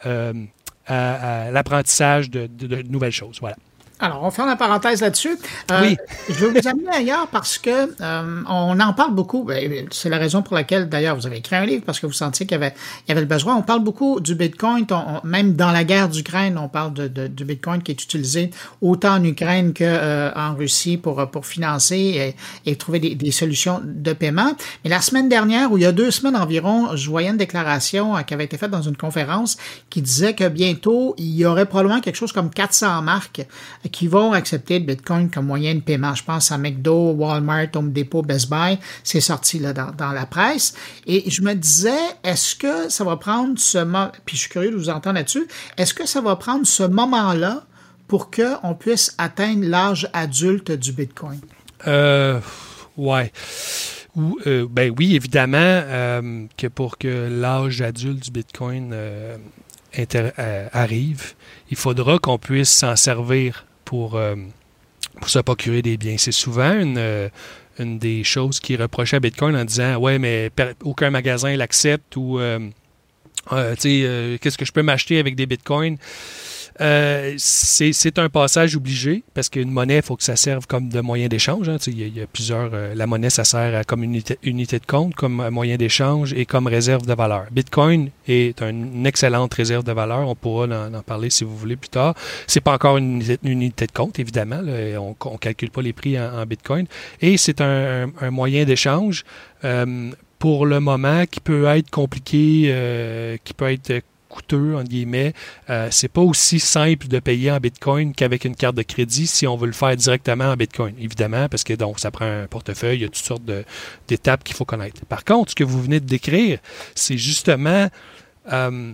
à, l'apprentissage de, de nouvelles choses. Voilà. Alors, on ferme la parenthèse là-dessus. Euh, oui. je vais vous amener ailleurs parce que euh, on en parle beaucoup. Ben, c'est la raison pour laquelle, d'ailleurs, vous avez écrit un livre parce que vous sentiez qu'il y avait, il y avait le besoin. On parle beaucoup du Bitcoin. même dans la guerre d'Ukraine, on parle de, de, du Bitcoin qui est utilisé autant en Ukraine qu'en euh, Russie pour, pour financer et, et trouver des, des, solutions de paiement. Mais la semaine dernière, ou il y a deux semaines environ, je voyais une déclaration qui avait été faite dans une conférence qui disait que bientôt, il y aurait probablement quelque chose comme 400 marques qui vont accepter le Bitcoin comme moyen de paiement. Je pense à McDo, Walmart, Home Depot, Best Buy. C'est sorti là, dans, la presse. Et je me disais, est-ce que ça va prendre ce moment, puis je suis curieux de vous entendre là-dessus, est-ce que ça va prendre ce moment-là pour qu'on puisse atteindre l'âge adulte du Bitcoin? Euh, ouais. Euh, ben oui, évidemment, euh, que pour que l'âge adulte du Bitcoin euh, arrive, il faudra qu'on puisse s'en servir pour, euh, pour se procurer des biens. C'est souvent une, euh, des choses qui est reprochée à Bitcoin en disant Ouais, mais aucun magasin l'accepte ou euh, qu'est-ce que je peux m'acheter avec des Bitcoins? Euh, c'est un passage obligé parce qu'une monnaie, il faut que ça serve comme de moyen d'échange. Hein. Il y, a plusieurs. Euh, la monnaie, ça sert à, comme unité, unité de compte, comme moyen d'échange et comme réserve de valeur. Bitcoin est une excellente réserve de valeur. On pourra en, parler si vous voulez plus tard. C'est pas encore une unité, de compte, évidemment. On, ne calcule pas les prix en, Bitcoin. Et c'est un, moyen d'échange. Euh, pour le moment, qui peut être compliqué, qui peut être coûteux, entre guillemets. Euh, c'est pas aussi simple de payer en Bitcoin qu'avec une carte de crédit si on veut le faire directement en Bitcoin, évidemment, parce que donc ça prend un portefeuille, il y a toutes sortes d'étapes qu'il faut connaître. Par contre, ce que vous venez de décrire, c'est justement euh,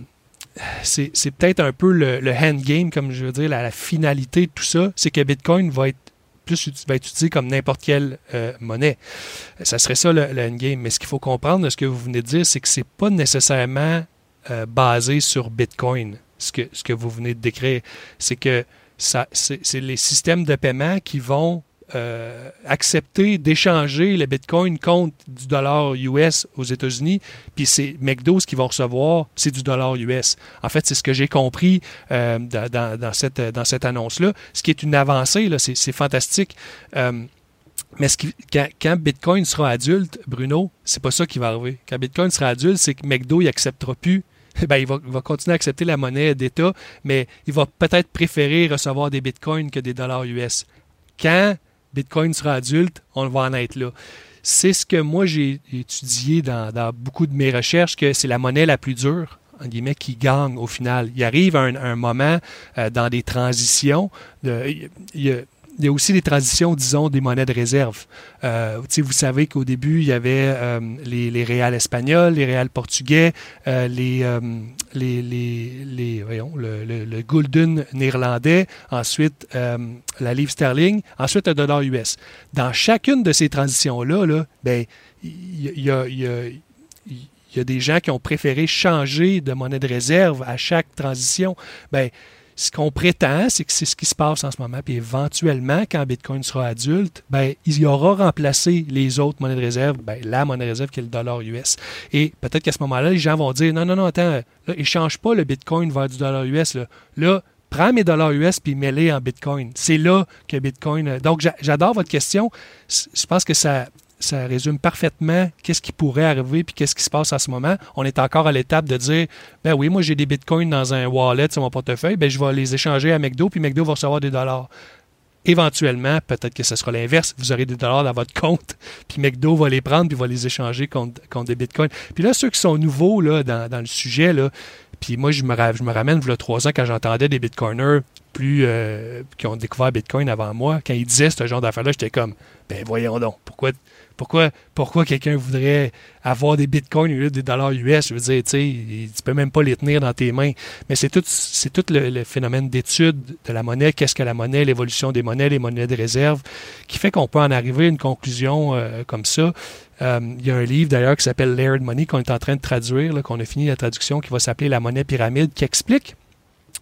c'est peut-être un peu le, endgame, comme je veux dire, la, finalité de tout ça, c'est que Bitcoin va être plus va être utilisé comme n'importe quelle euh, monnaie. Ça serait ça le, le, endgame. Mais ce qu'il faut comprendre de ce que vous venez de dire, c'est que c'est pas nécessairement euh, basé sur Bitcoin, ce que, ce que vous venez de décrire. C'est que c'est les systèmes de paiement qui vont euh, accepter d'échanger le Bitcoin contre du dollar US aux États-Unis, puis c'est McDo qui vont recevoir, c'est du dollar US. En fait, c'est ce que j'ai compris euh, dans, dans, cette, dans cette annonce-là, ce qui est une avancée, c'est fantastique. Mais ce qui, quand, Bitcoin sera adulte, Bruno, c'est pas ça qui va arriver. Quand Bitcoin sera adulte, c'est que McDo, il acceptera plus ben, il, va, continuer à accepter la monnaie d'État, mais il va peut-être préférer recevoir des bitcoins que des dollars US. Quand Bitcoin sera adulte, on va en être là. C'est ce que moi j'ai étudié dans, beaucoup de mes recherches, que c'est la monnaie la plus dure, en guillemets, qui gagne au final. Il arrive un, un moment euh, dans des transitions, a, il y a aussi les transitions, disons, des monnaies de réserve. Euh, vous savez qu'au début, il y avait euh, les, les réals espagnols, les réals portugais, euh, les, les, les, voyons, le, le, gulden néerlandais, ensuite la livre sterling, ensuite le dollar US. Dans chacune de ces transitions-là, là, ben, il y, a, y, a, y a des gens qui ont préféré changer de monnaie de réserve à chaque transition. Ben, ce qu'on prétend, c'est que c'est ce qui se passe en ce moment. Puis éventuellement, quand Bitcoin sera adulte, ben, il y aura remplacé les autres monnaies de réserve, ben, la monnaie de réserve qui est le dollar US. Et peut-être qu'à ce moment-là, les gens vont dire non, non, non, attends, là, ils change pas le Bitcoin vers du dollar US. Là, là prends mes dollars US puis mets-les en Bitcoin. C'est là que Bitcoin. Donc, j'adore votre question. Je pense que ça, ça résume parfaitement qu'est-ce qui pourrait arriver puis qu'est-ce qui se passe en ce moment. On est encore à l'étape de dire ben oui, moi j'ai des bitcoins dans un wallet sur mon portefeuille, ben je vais les échanger à McDo puis McDo va recevoir des dollars. Éventuellement, peut-être que ce sera l'inverse. Vous aurez des dollars dans votre compte, puis McDo va les prendre puis va les échanger contre, des bitcoins. Puis là, ceux qui sont nouveaux là, dans, le sujet, là, puis moi, je me, je me ramène, il y a trois ans, quand j'entendais des bitcoiners plus euh, qui ont découvert Bitcoin avant moi, quand ils disaient ce genre d'affaires-là, j'étais comme, ben voyons donc, pourquoi pourquoi, pourquoi quelqu'un voudrait avoir des bitcoins au lieu des dollars US? Je veux dire, tu ne peux même pas les tenir dans tes mains. Mais c'est tout, tout le, phénomène d'étude de la monnaie, qu'est-ce que la monnaie, l'évolution des monnaies, les monnaies de réserve, qui fait qu'on peut en arriver à une conclusion euh, comme ça. Euh, il y a un livre d'ailleurs qui s'appelle Layered Money qu'on est en train de traduire, qu'on a fini la traduction, qui va s'appeler La monnaie pyramide, qui explique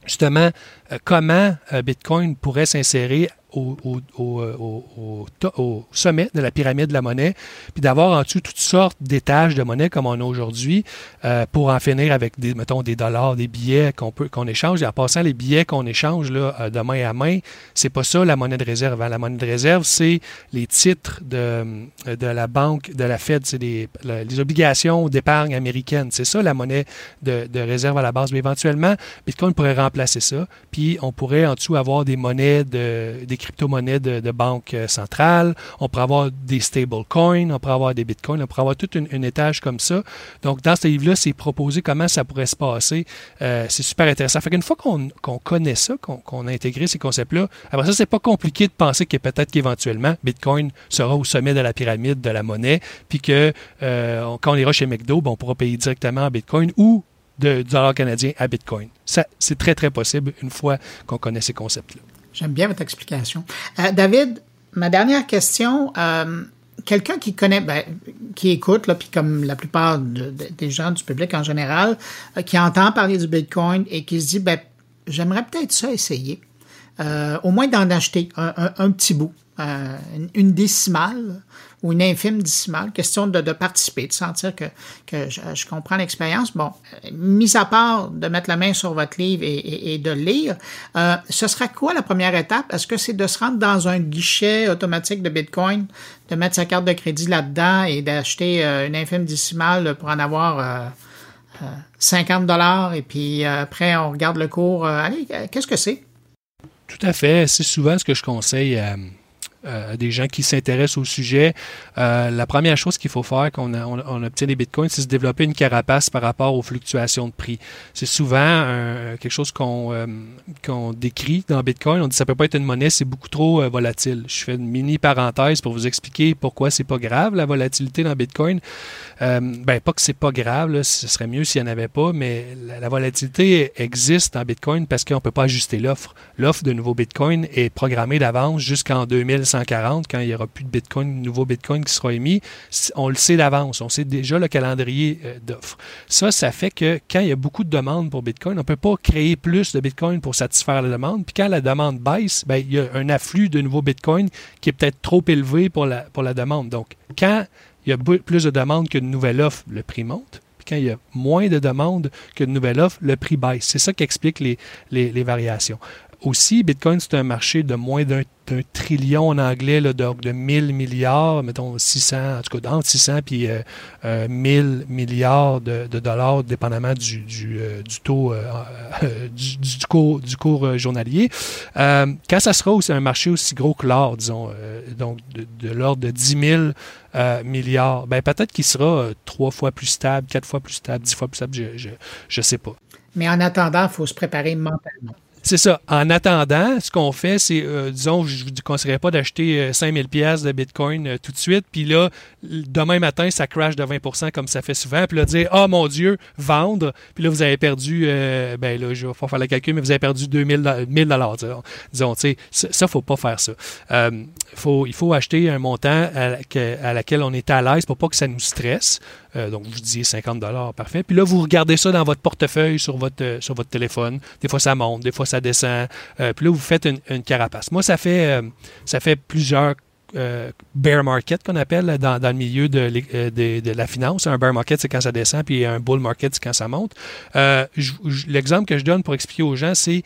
justement euh, comment Bitcoin pourrait s'insérer au, au, au, sommet de la pyramide de la monnaie, puis d'avoir en dessous toutes sortes d'étages de monnaie comme on a aujourd'hui euh, pour en finir avec des, mettons, des dollars, des billets qu'on peut qu'on échange. Et en passant, les billets qu'on échange là, euh, de main à main, c'est pas ça la monnaie de réserve. Hein. La monnaie de réserve, c'est les titres de, de la banque, de la Fed, c'est les, les obligations d'épargne américaines. C'est ça la monnaie de, de réserve à la base. Mais éventuellement, Bitcoin pourrait remplacer ça. Puis on pourrait en dessous avoir des monnaies de, des crypto-monnaies de, banque euh, centrale, on pourrait avoir des stablecoins, on pourrait avoir des bitcoins, on pourrait avoir tout un, étage comme ça. Donc, dans ce livre-là, c'est proposé comment ça pourrait se passer. Euh, c'est super intéressant. Fait qu'une fois qu'on connaît ça, qu'on a intégré ces concepts-là, après ça, c'est pas compliqué de penser que peut-être qu'éventuellement, Bitcoin sera au sommet de la pyramide de la monnaie, puis que euh, quand on ira chez McDo, ben, on pourra payer directement en Bitcoin ou de dollar canadien à Bitcoin. C'est très, très possible une fois qu'on connaît ces concepts-là. J'aime bien votre explication. Euh, David, ma dernière question. Euh, quelqu'un qui connaît, ben, qui écoute, puis comme la plupart des gens du public en général, euh, qui entend parler du Bitcoin et qui se dit, ben, j'aimerais peut-être ça essayer. au moins d'en acheter un, petit bout, une décimale ou une infime décimale, question de, participer, de sentir que, je, comprends l'expérience. Bon, mis à part de mettre la main sur votre livre et, de lire, euh, ce sera quoi la première étape? Est-ce que c'est de se rendre dans un guichet automatique de Bitcoin, de mettre sa carte de crédit là-dedans et d'acheter euh, une infime décimale pour en avoir 50 euh, dollars et puis après on regarde le cours. allez, qu'est-ce que c'est? Tout à fait. C'est souvent ce que je conseille euh, des gens qui s'intéressent au sujet, euh, la première chose qu'il faut faire quand on, obtient des bitcoins, c'est se développer une carapace par rapport aux fluctuations de prix. C'est souvent quelque chose qu'on euh, qu'on décrit dans Bitcoin. On dit ça peut pas être une monnaie, c'est beaucoup trop volatile. Je fais une mini parenthèse pour vous expliquer pourquoi c'est pas grave la volatilité dans Bitcoin. ben pas que c'est pas grave, ce serait mieux s'il n'y en avait pas, mais la, la volatilité existe dans Bitcoin parce qu'on peut pas ajuster l'offre. L'offre de nouveaux Bitcoin est programmée d'avance jusqu'en 2000 140, quand il n'y aura plus de Bitcoin, de nouveau Bitcoin qui sera émis, on le sait d'avance. On sait déjà le calendrier euh, d'offres. Ça, ça fait que quand il y a beaucoup de demandes pour Bitcoin, on ne peut pas créer plus de Bitcoin pour satisfaire la demande. Puis quand la demande baisse, ben, il y a un afflux de nouveaux Bitcoin qui est peut-être trop élevé pour la, pour la demande. Donc, quand il y a plus de demandes que de nouvelles offres, le prix monte Puis quand il y a moins de demandes que de nouvelles offres, le prix baisse. C'est ça qui explique les, les variations. Aussi, Bitcoin, c'est un marché de moins d'un un trillion en anglais, là, de, de 1000 milliards, mettons 600, en tout cas entre 600 puis euh, 1000 euh, milliards de, dollars, dépendamment du, du, euh, taux, euh, du, du, cours, du cours journalier. quand ça sera aussi un marché aussi gros que l'or, disons, donc de, l'ordre de 10 000 milliards, ben peut-être qu'il sera trois fois plus stable, quatre fois plus stable, dix fois plus stable, je ne sais pas. Mais en attendant, il faut se préparer mentalement. C'est ça. En attendant, ce qu'on fait, c'est, euh, disons, je ne vous conseillerais pas d'acheter 5000 pièces de Bitcoin tout de suite, puis là, demain matin, ça crash de 20% comme ça fait souvent, puis là, dire, oh mon Dieu, vendre, puis là, vous avez perdu, ben là, je vais faire le calcul, mais vous avez perdu 2000 dollars, disons, tu sais, ça, faut pas faire ça. faut, il faut acheter un montant à, à laquelle on est à l'aise pour pas que ça nous stresse. Euh, donc, vous disiez 50 parfait. Puis là, vous regardez ça dans votre portefeuille sur votre, euh, sur votre téléphone. Des fois, ça monte, des fois, ça descend. Euh, puis là, vous faites une, carapace. Moi, ça fait, ça fait plusieurs bear market qu'on appelle dans, le milieu de, de, la finance. Un bear market, c'est quand ça descend, puis un bull market, c'est quand ça monte. L'exemple que je donne pour expliquer aux gens, c'est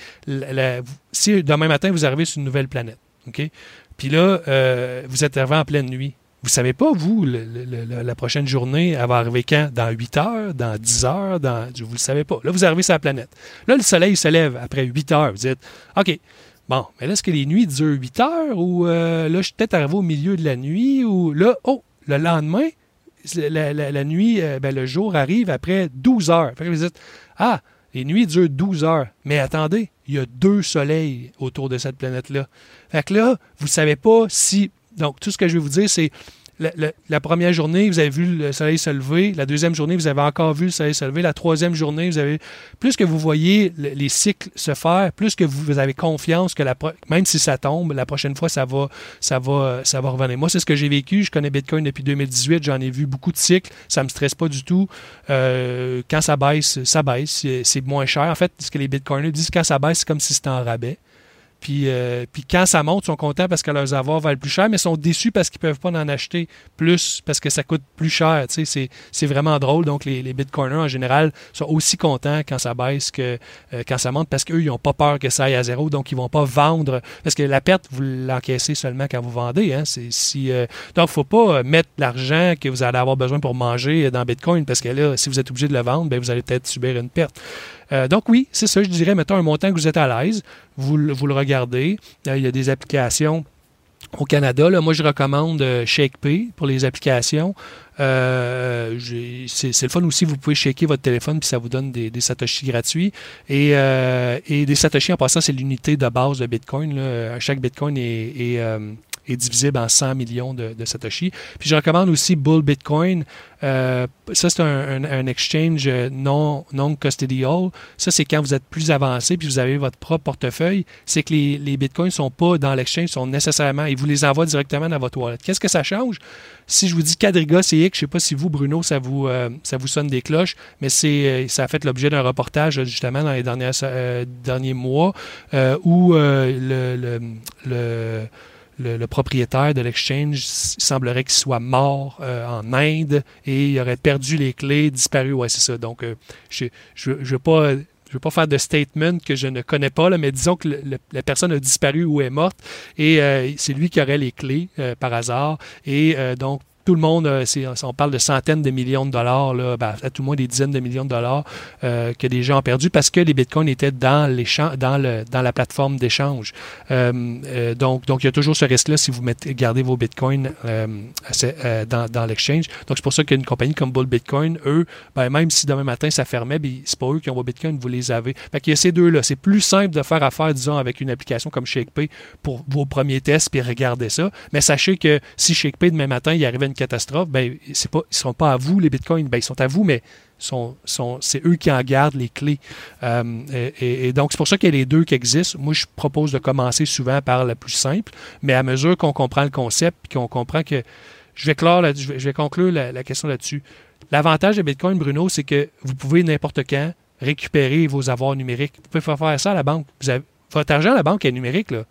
si demain matin, vous arrivez sur une nouvelle planète, OK? Puis là, vous êtes arrivé en pleine nuit. Vous savez pas, vous, la prochaine journée, elle va arriver quand? Dans 8 heures, dans 10 heures, dans. Vous ne le savez pas. Là, vous arrivez sur la planète. Là, le soleil se lève après 8 heures. Vous dites, OK, bon, mais là, est-ce que les nuits durent 8 heures ou euh, là, je suis peut-être arrivé au milieu de la nuit ou là, oh, le lendemain, la, nuit, euh, ben, le jour arrive après 12 heures. Fait que vous dites, ah, les nuits durent 12 heures. Mais attendez, il y a deux soleils autour de cette planète-là. Fait que là, vous ne savez pas si donc, tout ce que je vais vous dire, c'est la, première journée, vous avez vu le soleil se lever. La deuxième journée, vous avez encore vu le soleil se lever. La troisième journée, vous avez. Plus que vous voyez les cycles se faire, plus que vous, avez confiance que la, même si ça tombe, la prochaine fois, ça va, ça va, ça va revenir. Moi, c'est ce que j'ai vécu. Je connais Bitcoin depuis 2018. J'en ai vu beaucoup de cycles. Ça ne me stresse pas du tout. Euh, quand ça baisse, ça baisse. C'est moins cher. En fait, ce que les Bitcoiners disent, quand ça baisse, c'est comme si c'était en rabais. Puis, euh, puis quand ça monte, ils sont contents parce que leurs avoirs valent plus cher, mais ils sont déçus parce qu'ils peuvent pas en acheter plus parce que ça coûte plus cher. c'est, vraiment drôle. Donc, les, les Bitcoiners, en général, sont aussi contents quand ça baisse que euh, quand ça monte parce qu'eux, ils n'ont pas peur que ça aille à zéro. Donc, ils ne vont pas vendre. Parce que la perte, vous l'encaissez seulement quand vous vendez. Hein. Euh, donc, il ne faut pas mettre l'argent que vous allez avoir besoin pour manger dans Bitcoin parce que là, si vous êtes obligé de le vendre, bien, vous allez peut-être subir une perte. Euh, donc oui, c'est ça, je dirais, mettons un montant que vous êtes à l'aise, vous, vous, le regardez. Euh, il y a des applications au Canada. Moi, je recommande euh, ShakePay pour les applications. c'est le fun aussi, vous pouvez shaker votre téléphone puis ça vous donne des, Satoshi gratuits. Et, des Satoshi, en passant, c'est l'unité de base de Bitcoin. Chaque Bitcoin est divisible en 100 millions de, Satoshi. Puis je recommande aussi Bull Bitcoin. Euh, ça, c'est un, exchange non, non custodial. Ça, c'est quand vous êtes plus avancé puis vous avez votre propre portefeuille. C'est que les, les bitcoins ne sont pas dans l'exchange, sont nécessairement, ils vous les envoient directement dans votre wallet. Qu'est-ce que ça change? Si je vous dis Quadriga CX, je ne sais pas si vous, Bruno, ça vous, euh, ça vous sonne des cloches, mais c'est, euh, ça a fait l'objet d'un reportage justement dans les derniers, mois où le le, propriétaire de l'exchange semblerait qu'il soit mort euh, en Inde et il aurait perdu les clés, disparu. Ouais, c'est ça. Donc, euh, je ne veux pas. Je veux pas faire de statement que je ne connais pas, là, mais disons que la personne a disparu ou est morte et euh, c'est lui qui aurait les clés par hasard. Et donc, tout le monde, euh, on parle de centaines de millions de dollars, là, ben, à tout le moins des dizaines de millions de dollars euh, que des gens ont perdu parce que les bitcoins étaient dans, dans, le, dans la plateforme d'échange. Euh, donc, donc, il y a toujours ce risque-là si vous mettez, gardez vos bitcoins dans, dans l'exchange. Donc, c'est pour ça qu'une compagnie comme Bull Bitcoin, eux, ben, même si demain matin ça fermait, ben, c'est pas eux qui ont vos bitcoins, vous les avez. Fait qu'il y a ces deux-là. C'est plus simple de faire affaire, disons, avec une application comme ShakePay pour vos premiers tests puis regarder ça. Mais sachez que si ShakePay demain matin, il arrivait catastrophe, ben, c'est pas, ils ne sont pas à vous, les bitcoins. Ben, ils sont à vous, mais sont, sont, c'est eux qui en gardent les clés. Euh, et, donc, c'est pour ça qu'il y a les deux qui existent. Moi, je propose de commencer souvent par la plus simple, mais à mesure qu'on comprend le concept et qu'on comprend que. Je vais, clore je, vais, conclure la, question là-dessus. L'avantage de Bitcoin, Bruno, c'est que vous pouvez n'importe quand récupérer vos avoirs numériques. Vous pouvez faire ça à la banque. Votre argent à la banque est numérique. Là.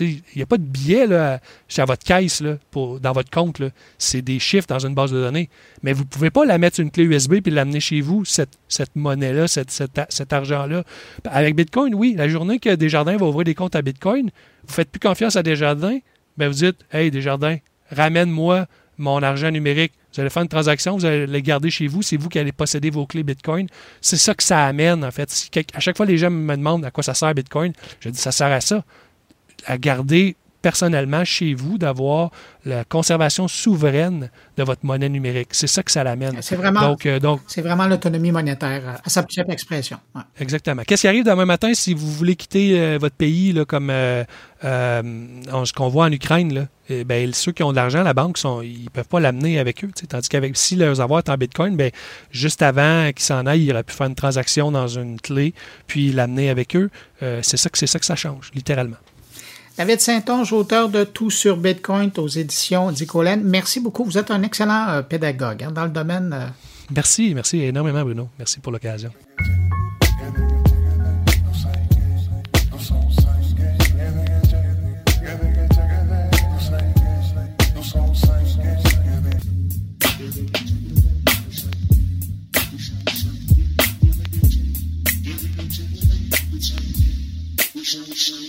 Il n'y a pas de billet là, à, votre caisse, là, dans votre compte. C'est des chiffres dans une base de données. Mais vous ne pouvez pas la mettre sur une clé USB et l'amener chez vous, cette, cette monnaie-là, cette, cet argent-là. Avec Bitcoin, oui, la journée que Desjardins va ouvrir des comptes à Bitcoin, vous ne faites plus confiance à Desjardins, ben vous dites Hey, Desjardins, ramène-moi mon argent numérique. Vous allez faire une transaction, vous allez le garder chez vous, c'est vous qui allez posséder vos clés Bitcoin. C'est ça que ça amène, en fait. À chaque fois, les gens me demandent à quoi ça sert Bitcoin, je dis ça sert à ça à garder personnellement chez vous d'avoir la conservation souveraine de votre monnaie numérique. C'est ça que ça l'amène. C'est vraiment, donc, euh, donc, c'est vraiment l'autonomie monétaire à sa petite expression. Exactement. Qu'est-ce qui arrive demain matin si vous voulez quitter euh, votre pays, là, comme euh, ce qu'on voit en Ukraine? Là? Eh ben, ceux qui ont de l'argent, la banque, sont, ils ne peuvent pas l'amener avec eux. Tandis qu'avec si leurs avoirs est en Bitcoin, ben, juste avant qu'ils s'en aillent, ils auraient pu faire une transaction dans une clé, puis l'amener avec eux. c'est ça que c'est ça que ça change, littéralement. David Saint-Onge, auteur de Tout sur Bitcoin aux éditions Dicolène. Merci beaucoup. Vous êtes un excellent euh, pédagogue hein, dans le domaine. Euh. Merci, merci énormément, Bruno. Merci pour l'occasion.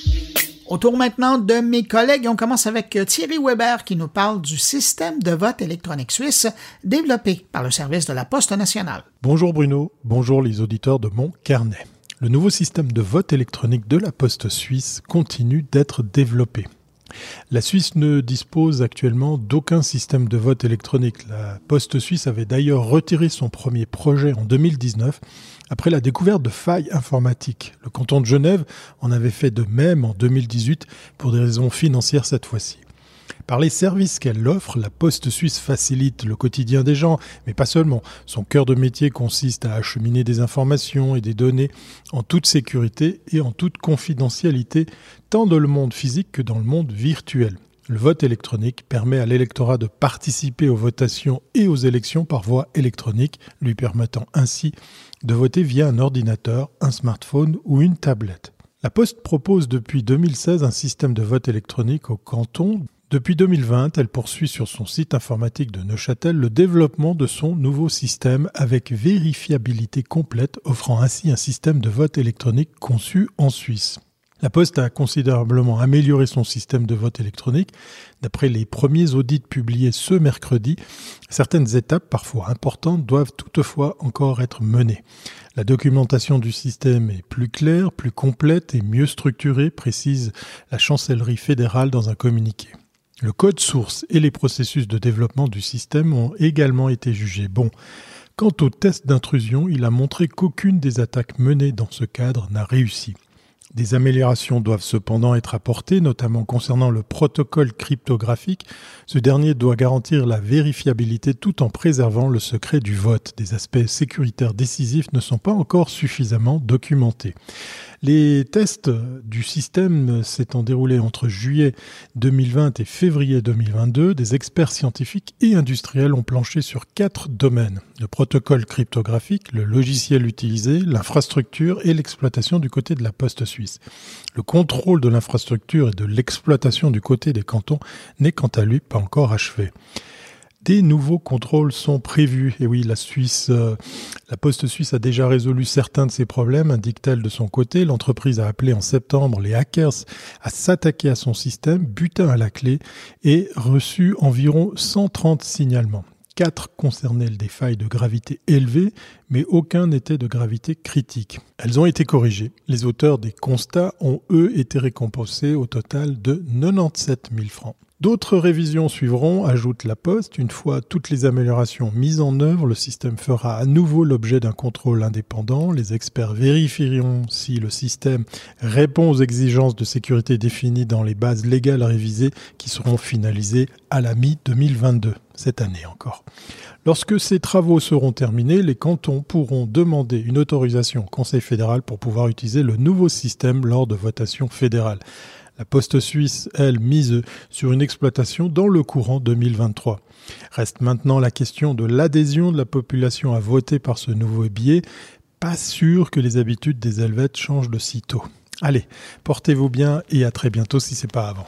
Autour maintenant de mes collègues, on commence avec euh, Thierry Weber qui nous parle du système de vote électronique suisse développé par le service de la Poste nationale. Bonjour Bruno, bonjour les auditeurs de mon carnet. Le nouveau système de vote électronique de la Poste suisse continue d'être développé. La Suisse ne dispose actuellement d'aucun système de vote électronique. La Poste suisse avait d'ailleurs retiré son premier projet en 2019 après la découverte de failles informatiques. Le canton de Genève en avait fait de même en 2018 pour des raisons financières cette fois-ci. Par les services qu'elle offre, la Poste suisse facilite le quotidien des gens, mais pas seulement. Son cœur de métier consiste à acheminer des informations et des données en toute sécurité et en toute confidentialité, tant dans le monde physique que dans le monde virtuel. Le vote électronique permet à l'électorat de participer aux votations et aux élections par voie électronique, lui permettant ainsi de voter via un ordinateur, un smartphone ou une tablette. La Poste propose depuis 2016 un système de vote électronique au canton. Depuis 2020, elle poursuit sur son site informatique de Neuchâtel le développement de son nouveau système avec vérifiabilité complète, offrant ainsi un système de vote électronique conçu en Suisse. La Poste a considérablement amélioré son système de vote électronique. D'après les premiers audits publiés ce mercredi, certaines étapes, parfois importantes, doivent toutefois encore être menées. La documentation du système est plus claire, plus complète et mieux structurée, précise la chancellerie fédérale dans un communiqué. Le code source et les processus de développement du système ont également été jugés bons. Quant au test d'intrusion, il a montré qu'aucune des attaques menées dans ce cadre n'a réussi. Des améliorations doivent cependant être apportées, notamment concernant le protocole cryptographique. Ce dernier doit garantir la vérifiabilité tout en préservant le secret du vote. Des aspects sécuritaires décisifs ne sont pas encore suffisamment documentés. Les tests du système s'étant déroulés entre juillet 2020 et février 2022, des experts scientifiques et industriels ont planché sur quatre domaines. Le protocole cryptographique, le logiciel utilisé, l'infrastructure et l'exploitation du côté de la poste Le contrôle de l'infrastructure et de l'exploitation du côté des cantons n'est quant à lui pas encore achevé. Des nouveaux contrôles sont prévus. Et oui, euh, la Poste suisse a déjà résolu certains de ces problèmes, indique-t-elle de son côté. L'entreprise a appelé en septembre les hackers à s'attaquer à son système, butin à la clé, et reçu environ 130 signalements. Quatre concernaient des failles de gravité élevées, mais aucun n'était de gravité critique. Elles ont été corrigées. Les auteurs des constats ont, eux, été récompensés au total de 97 000 francs. D'autres révisions suivront, ajoute la Poste. Une fois toutes les améliorations mises en œuvre, le système fera à nouveau l'objet d'un contrôle indépendant. Les experts vérifieront si le système répond aux exigences de sécurité définies dans les bases légales révisées qui seront finalisées à la mi-2022, cette année encore. Lorsque ces travaux seront terminés, les cantons pourront demander une autorisation au Conseil fédéral pour pouvoir utiliser le nouveau système lors de votations fédérales. La Poste suisse, elle, mise sur une exploitation dans le courant 2023. Reste maintenant la question de l'adhésion de la population à voter par ce nouveau biais. Pas sûr que les habitudes des Helvètes changent de sitôt. Allez, portez-vous bien et à très bientôt si c'est pas avant.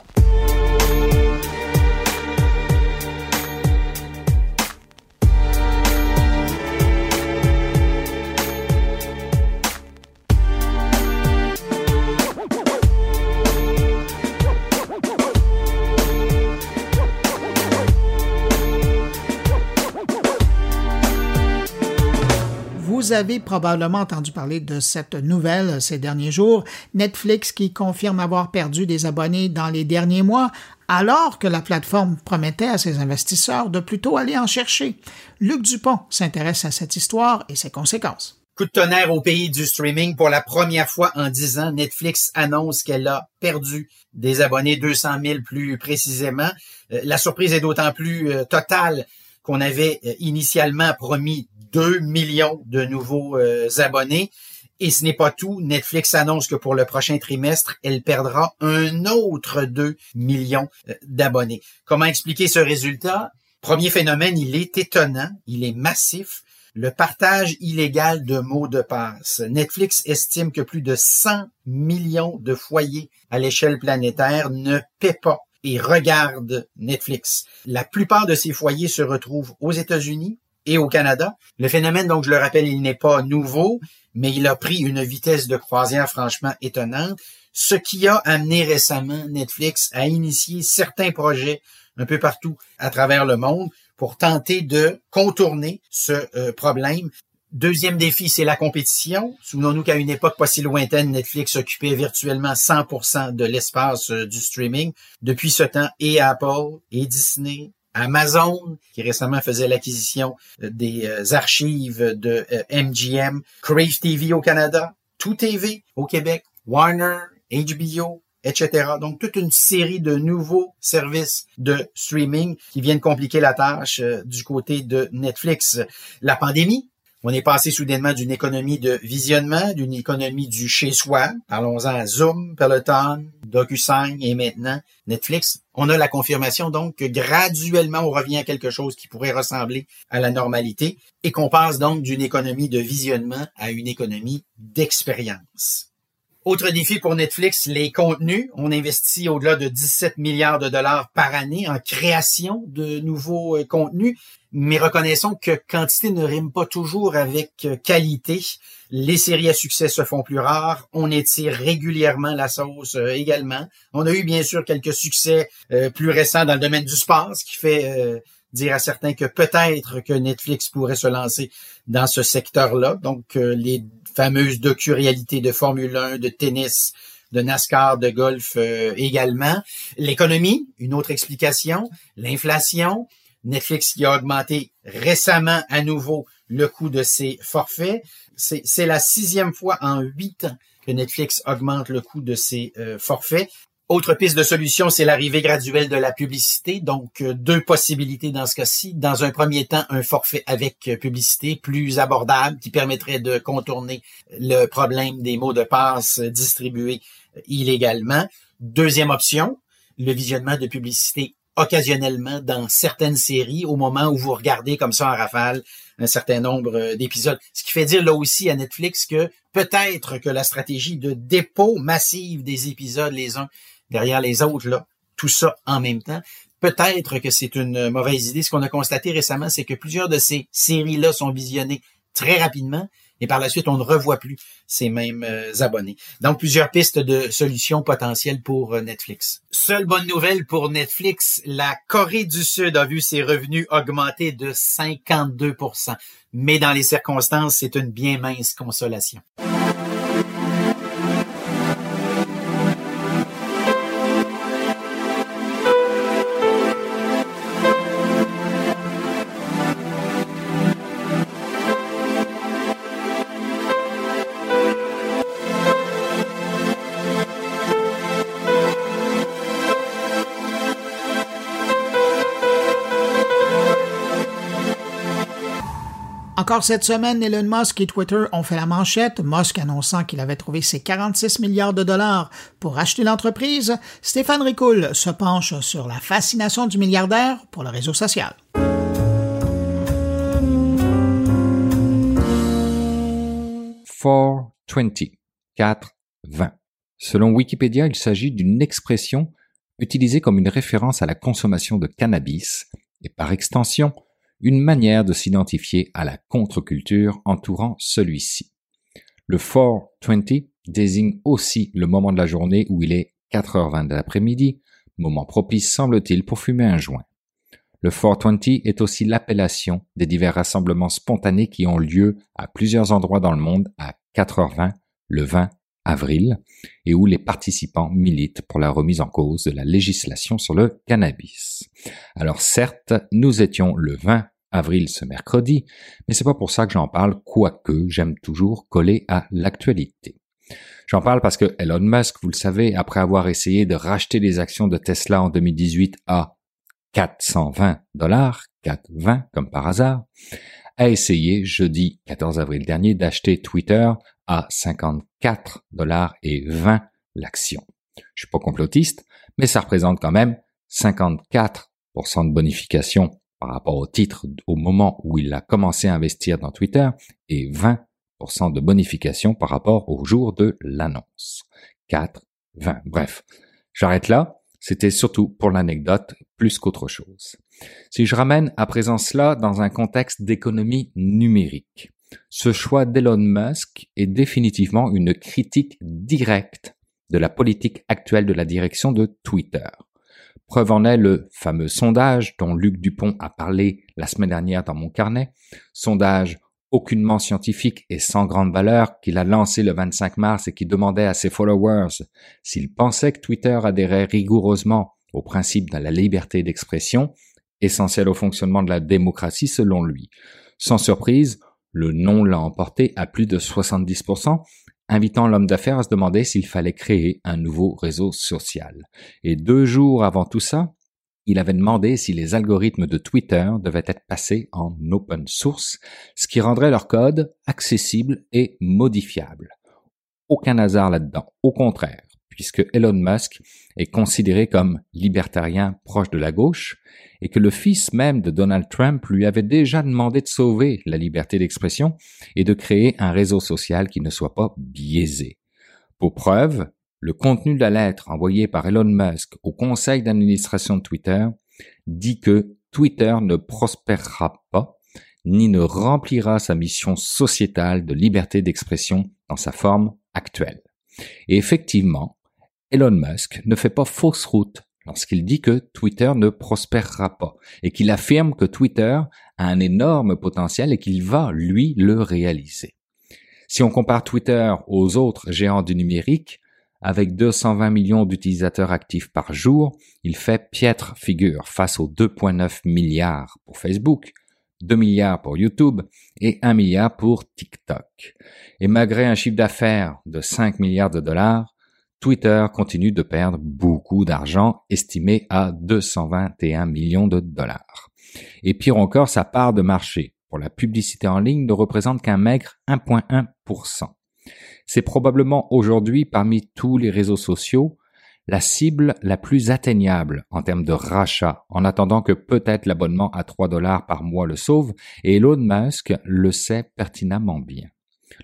Vous avez probablement entendu parler de cette nouvelle ces derniers jours. Netflix qui confirme avoir perdu des abonnés dans les derniers mois alors que la plateforme promettait à ses investisseurs de plutôt aller en chercher. Luc Dupont s'intéresse à cette histoire et ses conséquences. Coup de tonnerre au pays du streaming. Pour la première fois en dix ans, Netflix annonce qu'elle a perdu des abonnés, 200 000 plus précisément. Euh, la surprise est d'autant plus euh, totale qu'on avait euh, initialement promis 2 millions de nouveaux abonnés. Et ce n'est pas tout. Netflix annonce que pour le prochain trimestre, elle perdra un autre 2 millions d'abonnés. Comment expliquer ce résultat? Premier phénomène, il est étonnant, il est massif le partage illégal de mots de passe. Netflix estime que plus de 100 millions de foyers à l'échelle planétaire ne paient pas et regardent Netflix. La plupart de ces foyers se retrouvent aux États-Unis et au Canada. Le phénomène, donc, je le rappelle, il n'est pas nouveau, mais il a pris une vitesse de croisière franchement étonnante, ce qui a amené récemment Netflix à initier certains projets un peu partout à travers le monde pour tenter de contourner ce euh, problème. Deuxième défi, c'est la compétition. Souvenons-nous qu'à une époque pas si lointaine, Netflix occupait virtuellement 100% de l'espace euh, du streaming. Depuis ce temps, et Apple, et Disney, Amazon, qui récemment faisait l'acquisition euh, des archives de MGM, Crave TV au Canada, Tout TV au Québec, Warner, HBO, etc. Donc, toute une série de nouveaux services de streaming qui viennent compliquer la tâche euh, du côté de Netflix. La pandémie, on est passé soudainement d'une économie de visionnement, d'une économie du chez-soi. Parlons-en à Zoom, Peloton, DocuSign et maintenant Netflix. On a la confirmation donc que graduellement on revient à quelque chose qui pourrait ressembler à la normalité et qu'on passe donc d'une économie de visionnement à une économie d'expérience. Autre défi pour Netflix, les contenus. On investit au-delà de 17 milliards de dollars par année en création de nouveaux euh, contenus. Mais reconnaissons que quantité ne rime pas toujours avec euh, qualité. Les séries à succès se font plus rares. On étire régulièrement la sauce euh, également. On a eu bien sûr quelques succès plus récents dans le domaine du sport, ce qui fait dire à certains que peut-être que Netflix pourrait se lancer dans ce secteur-là. Donc, les fameuse docu-réalité de Formule 1, de tennis, de NASCAR, de golf euh, également. L'économie, une autre explication. L'inflation. Netflix qui a augmenté récemment à nouveau le coût de ses forfaits. C'est la sixième fois en huit ans que Netflix augmente le coût de ses euh, forfaits. Autre piste de solution, c'est l'arrivée graduelle de la publicité. Donc, euh, deux possibilités dans ce cas-ci. Dans un premier temps, un forfait avec euh, publicité plus abordable qui permettrait de contourner le problème des mots de passe distribués illégalement. Deuxième option, le visionnement de publicité occasionnellement dans certaines séries au moment où vous regardez comme ça en rafale un certain nombre d'épisodes. Ce qui fait dire là aussi à Netflix que peut-être que la stratégie de dépôt massive des épisodes les uns derrière les autres, là, tout ça en même temps. Peut-être que c'est une mauvaise idée. Ce qu'on a constaté récemment, c'est que plusieurs de ces séries-là sont visionnées très rapidement et par la suite, on ne revoit plus ces mêmes euh, abonnés. Donc, plusieurs pistes de solutions potentielles pour euh, Netflix. Seule bonne nouvelle pour Netflix, la Corée du Sud a vu ses revenus augmenter de 52% Mais dans les circonstances, c'est une bien mince consolation. Encore cette semaine, Elon Musk et Twitter ont fait la manchette, Musk annonçant qu'il avait trouvé ses 46 milliards de dollars pour acheter l'entreprise. Stéphane Ricoul se penche sur la fascination du milliardaire pour le réseau social. Four twenty, 420. Selon Wikipédia, il s'agit d'une expression utilisée comme une référence à la consommation de cannabis et par extension une manière de s'identifier à la contre-culture entourant celui-ci. Le 420 désigne aussi le moment de la journée où il est 4h20 de l'après-midi, moment propice semble-t-il pour fumer un joint. Le 420 est aussi l'appellation des divers rassemblements spontanés qui ont lieu à plusieurs endroits dans le monde à 4h20 le 20 avril et où les participants militent pour la remise en cause de la législation sur le cannabis. Alors certes, nous étions le 20 avril ce mercredi, mais c'est pas pour ça que j'en parle, quoique j'aime toujours coller à l'actualité. J'en parle parce que Elon Musk, vous le savez, après avoir essayé de racheter les actions de Tesla en 2018 à 420 dollars, 420 comme par hasard, a essayé jeudi 14 avril dernier d'acheter Twitter à 54 dollars et 20 l'action. Je suis pas complotiste, mais ça représente quand même 54% de bonification par rapport au titre au moment où il a commencé à investir dans Twitter et 20% de bonification par rapport au jour de l'annonce. 4, 20. Bref, j'arrête là. C'était surtout pour l'anecdote plus qu'autre chose. Si je ramène à présent cela dans un contexte d'économie numérique, ce choix d'Elon Musk est définitivement une critique directe de la politique actuelle de la direction de Twitter. Preuve en est le fameux sondage dont Luc Dupont a parlé la semaine dernière dans mon carnet, sondage aucunement scientifique et sans grande valeur qu'il a lancé le 25 mars et qui demandait à ses followers s'ils pensaient que Twitter adhérait rigoureusement au principe de la liberté d'expression, essentiel au fonctionnement de la démocratie selon lui. Sans surprise, le non l'a emporté à plus de 70%, invitant l'homme d'affaires à se demander s'il fallait créer un nouveau réseau social. Et deux jours avant tout ça, il avait demandé si les algorithmes de Twitter devaient être passés en open source, ce qui rendrait leur code accessible et modifiable. Aucun hasard là-dedans, au contraire, puisque Elon Musk est considéré comme libertarien proche de la gauche, et que le fils même de Donald Trump lui avait déjà demandé de sauver la liberté d'expression et de créer un réseau social qui ne soit pas biaisé. Pour preuve, le contenu de la lettre envoyée par Elon Musk au conseil d'administration de Twitter dit que Twitter ne prospérera pas ni ne remplira sa mission sociétale de liberté d'expression dans sa forme actuelle. Et effectivement, Elon Musk ne fait pas fausse route lorsqu'il dit que Twitter ne prospérera pas et qu'il affirme que Twitter a un énorme potentiel et qu'il va, lui, le réaliser. Si on compare Twitter aux autres géants du numérique, avec 220 millions d'utilisateurs actifs par jour, il fait piètre figure face aux 2,9 milliards pour Facebook, 2 milliards pour YouTube et 1 milliard pour TikTok. Et malgré un chiffre d'affaires de 5 milliards de dollars, Twitter continue de perdre beaucoup d'argent, estimé à 221 millions de dollars. Et pire encore, sa part de marché pour la publicité en ligne ne représente qu'un maigre 1,1%. C'est probablement aujourd'hui, parmi tous les réseaux sociaux, la cible la plus atteignable en termes de rachat, en attendant que peut-être l'abonnement à 3 dollars par mois le sauve, et Elon Musk le sait pertinemment bien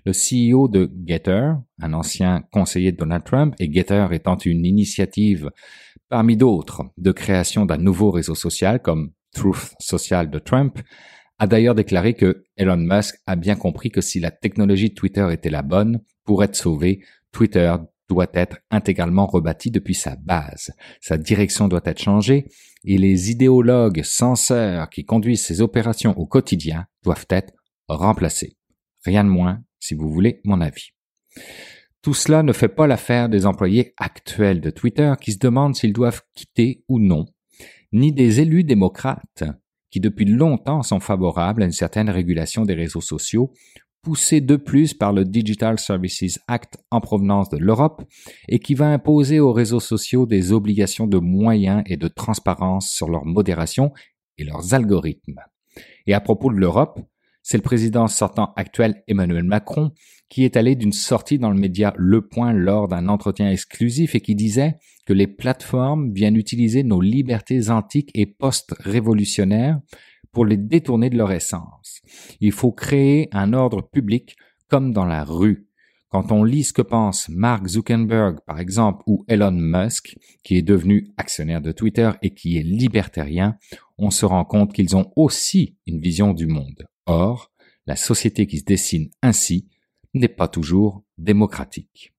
le CEO de Getter, un ancien conseiller de Donald Trump, et Getter étant une initiative parmi d'autres de création d'un nouveau réseau social comme Truth Social de Trump, a d'ailleurs déclaré que Elon Musk a bien compris que si la technologie de Twitter était la bonne, pour être sauvé, Twitter doit être intégralement rebâti depuis sa base. Sa direction doit être changée et les idéologues censeurs qui conduisent ces opérations au quotidien doivent être remplacés. Rien de moins si vous voulez mon avis. Tout cela ne fait pas l'affaire des employés actuels de Twitter qui se demandent s'ils doivent quitter ou non, ni des élus démocrates qui depuis longtemps sont favorables à une certaine régulation des réseaux sociaux, poussés de plus par le Digital Services Act en provenance de l'Europe et qui va imposer aux réseaux sociaux des obligations de moyens et de transparence sur leur modération et leurs algorithmes. Et à propos de l'Europe, c'est le président sortant actuel Emmanuel Macron qui est allé d'une sortie dans le média Le Point lors d'un entretien exclusif et qui disait que les plateformes viennent utiliser nos libertés antiques et post-révolutionnaires pour les détourner de leur essence. Il faut créer un ordre public comme dans la rue. Quand on lit ce que pense Mark Zuckerberg, par exemple, ou Elon Musk, qui est devenu actionnaire de Twitter et qui est libertarien, on se rend compte qu'ils ont aussi une vision du monde. Or, la société qui se dessine ainsi n'est pas toujours démocratique.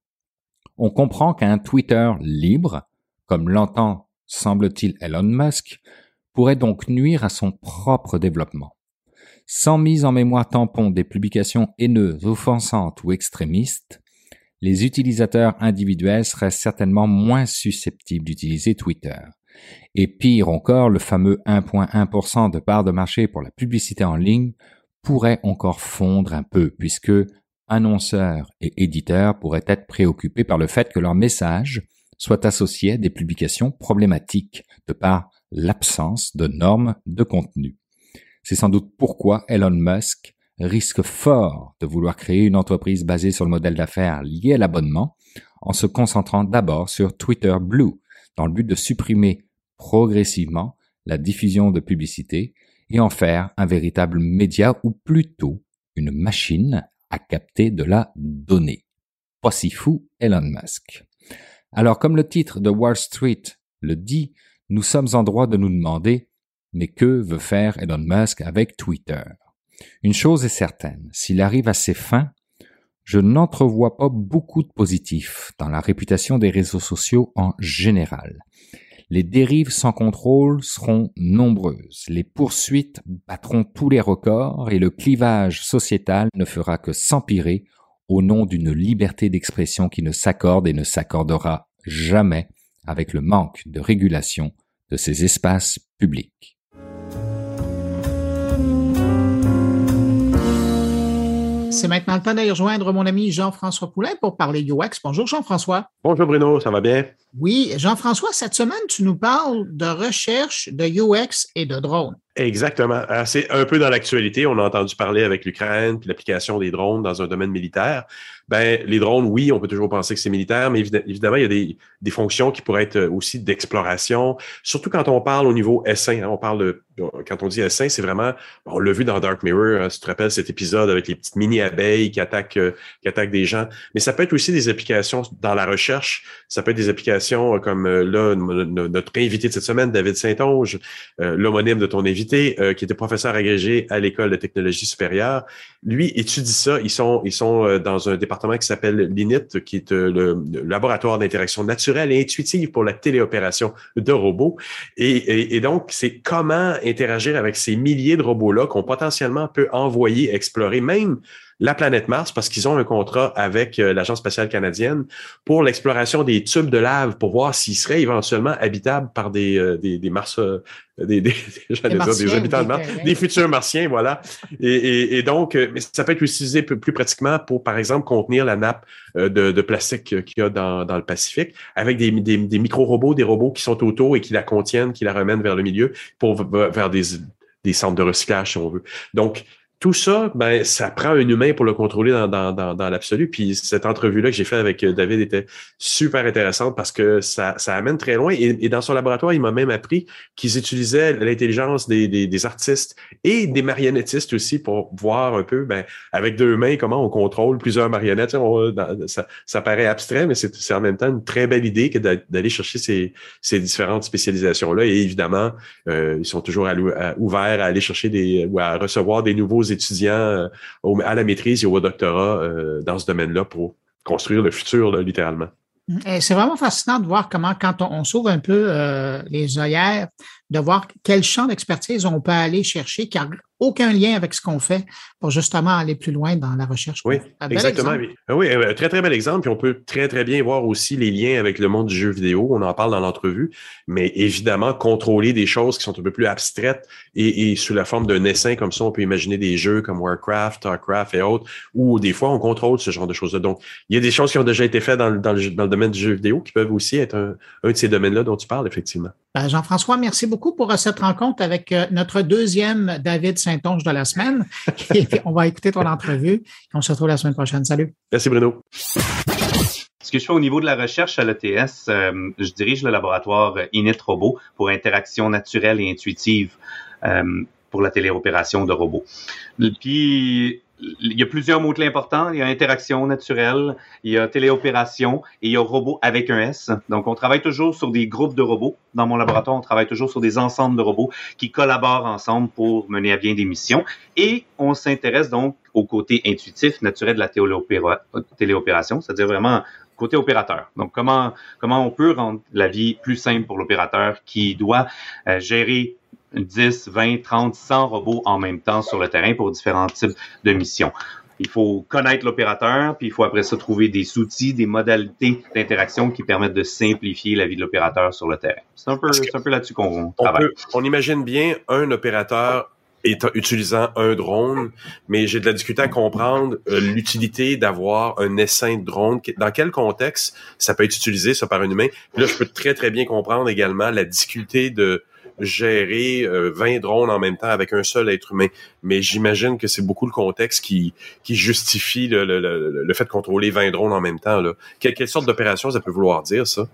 On comprend qu'un Twitter libre, comme l'entend semble-t-il Elon Musk, pourrait donc nuire à son propre développement. Sans mise en mémoire tampon des publications haineuses, offensantes ou extrémistes, les utilisateurs individuels seraient certainement moins susceptibles d'utiliser Twitter. Et pire encore, le fameux 1.1% de part de marché pour la publicité en ligne pourrait encore fondre un peu, puisque annonceurs et éditeurs pourraient être préoccupés par le fait que leur message soit associé à des publications problématiques, de par l'absence de normes de contenu. C'est sans doute pourquoi Elon Musk risque fort de vouloir créer une entreprise basée sur le modèle d'affaires lié à l'abonnement, en se concentrant d'abord sur Twitter Blue, dans le but de supprimer progressivement la diffusion de publicité et en faire un véritable média ou plutôt une machine à capter de la donnée. Pas si fou Elon Musk. Alors comme le titre de Wall Street le dit, nous sommes en droit de nous demander mais que veut faire Elon Musk avec Twitter? Une chose est certaine, s'il arrive à ses fins, je n'entrevois pas beaucoup de positifs dans la réputation des réseaux sociaux en général. Les dérives sans contrôle seront nombreuses, les poursuites battront tous les records et le clivage sociétal ne fera que s'empirer au nom d'une liberté d'expression qui ne s'accorde et ne s'accordera jamais avec le manque de régulation de ces espaces publics. C'est maintenant le temps d'aller rejoindre mon ami Jean-François Poulain pour parler UX. Bonjour Jean-François. Bonjour Bruno, ça va bien? Oui, Jean-François, cette semaine, tu nous parles de recherche de UX et de drones. Exactement. C'est un peu dans l'actualité. On a entendu parler avec l'Ukraine puis l'application des drones dans un domaine militaire. Ben, les drones, oui, on peut toujours penser que c'est militaire, mais évidemment, il y a des, des fonctions qui pourraient être aussi d'exploration. Surtout quand on parle au niveau S1. Hein, on parle de, quand on dit S1, c'est vraiment, on l'a vu dans Dark Mirror, hein, si tu te rappelles cet épisode avec les petites mini-abeilles qui attaquent, euh, qui attaquent des gens. Mais ça peut être aussi des applications dans la recherche. Ça peut être des applications euh, comme euh, là, notre invité de cette semaine, David Saint-Onge, l'homonyme de ton invité euh, qui était professeur agrégé à l'école de technologie supérieure, lui étudie ça. Ils sont, ils sont euh, dans un département qui s'appelle l'INIT, qui est euh, le, laboratoire d'interaction naturelle et intuitive pour la téléopération de robots. Et, et donc, c'est comment interagir avec ces milliers de robots-là qu'on potentiellement peut envoyer explorer, même la planète Mars parce qu'ils ont un contrat avec euh, l'Agence spatiale canadienne pour l'exploration des tubes de lave pour voir s'ils seraient éventuellement habitables par des, euh, des, des Mars, euh, des, des, des, habitants de Mars, des futurs martiens, voilà. Et, et, donc, mais ça peut être utilisé plus, plus, pratiquement pour, par exemple, contenir la nappe de, de plastique qu'il y a dans, dans le Pacifique avec des, des, des micro-robots, des robots qui sont autour et qui la contiennent, qui la remènent vers le milieu pour vers des, des centres de recyclage, si on veut. Donc, tout ça, ben, ça prend un humain pour le contrôler dans, dans, dans, dans l'absolu. Puis cette entrevue-là que j'ai faite avec euh, David était super intéressante parce que ça, ça amène très loin. Et, dans son laboratoire, il m'a même appris qu'ils utilisaient l'intelligence des, des, des, artistes et des marionnettistes aussi pour voir un peu, ben, avec deux mains, comment on contrôle plusieurs marionnettes. ça, ça paraît abstrait, mais c'est en même temps une très belle idée que d'aller chercher ces, ces différentes spécialisations-là. Et évidemment, euh, ils sont toujours ouverts à aller chercher des ou à recevoir des nouveaux étudiants euh, à la maîtrise et au doctorat euh, dans ce domaine-là pour construire le futur, littéralement. C'est vraiment fascinant de voir comment, quand on, s'ouvre un peu euh, les œillères, de voir quel champ d'expertise on peut aller chercher, car aucun lien avec ce qu'on fait pour justement aller plus loin dans la recherche. Oui, exactement. Ah oui, un très, très bel exemple. Puis on peut très, très bien voir aussi les liens avec le monde du jeu vidéo. On en parle dans l'entrevue. Mais évidemment, contrôler des choses qui sont un peu plus abstraites et, sous la forme d'un essaim comme ça, on peut imaginer des jeux comme Warcraft, Starcraft et autres, où des fois on contrôle ce genre de choses-là. Donc, il y a des choses qui ont déjà été faites dans, dans, le, domaine du jeu vidéo qui peuvent aussi être un, un de ces domaines-là dont tu parles, effectivement. Ben, Jean-François, merci beaucoup pour euh, cette rencontre avec euh, notre deuxième David Saint-Onge de la semaine. Et on va écouter ton entrevue. On se retrouve la semaine prochaine. Salut. Merci, Bruno. Ce que je fais au niveau de la recherche à l'ETS, euh, je dirige le laboratoire Init Robot pour interaction naturelle et intuitive pour la téléopération de robots. Puis il y a plusieurs mots-clés importants. Il y a interaction naturelle, il y a téléopération et il y a robot avec un S. Donc, on travaille toujours sur des groupes de robots. Dans mon laboratoire, on travaille toujours sur des ensembles de robots qui collaborent ensemble pour mener à bien des missions. Et on s'intéresse donc au côté intuitif, naturel de la téléopération, c'est-à-dire vraiment côté opérateur. Donc, comment, comment on peut rendre la vie plus simple pour l'opérateur qui doit euh, gérer 10, 20, 30, 100 robots en même temps sur le terrain pour différents types de missions. Il faut connaître l'opérateur, puis il faut après ça trouver des outils, des modalités d'interaction qui permettent de simplifier la vie de l'opérateur sur le terrain. C'est un peu, un peu là-dessus qu'on travaille. on imagine bien un opérateur utilisant un drone, mais j'ai de la difficulté à comprendre euh, l'utilité d'avoir un essaim de drone. Dans quel contexte ça peut être utilisé, ça, par un humain? là, je peux très, très bien comprendre également la difficulté de gérer 20 euh, drones en même temps avec un seul être humain. Mais j'imagine que c'est beaucoup le contexte qui, qui justifie le, le, le, fait de contrôler 20 drones en même temps. Là. Quelle, quelle sorte d'opération ça peut vouloir dire, ça?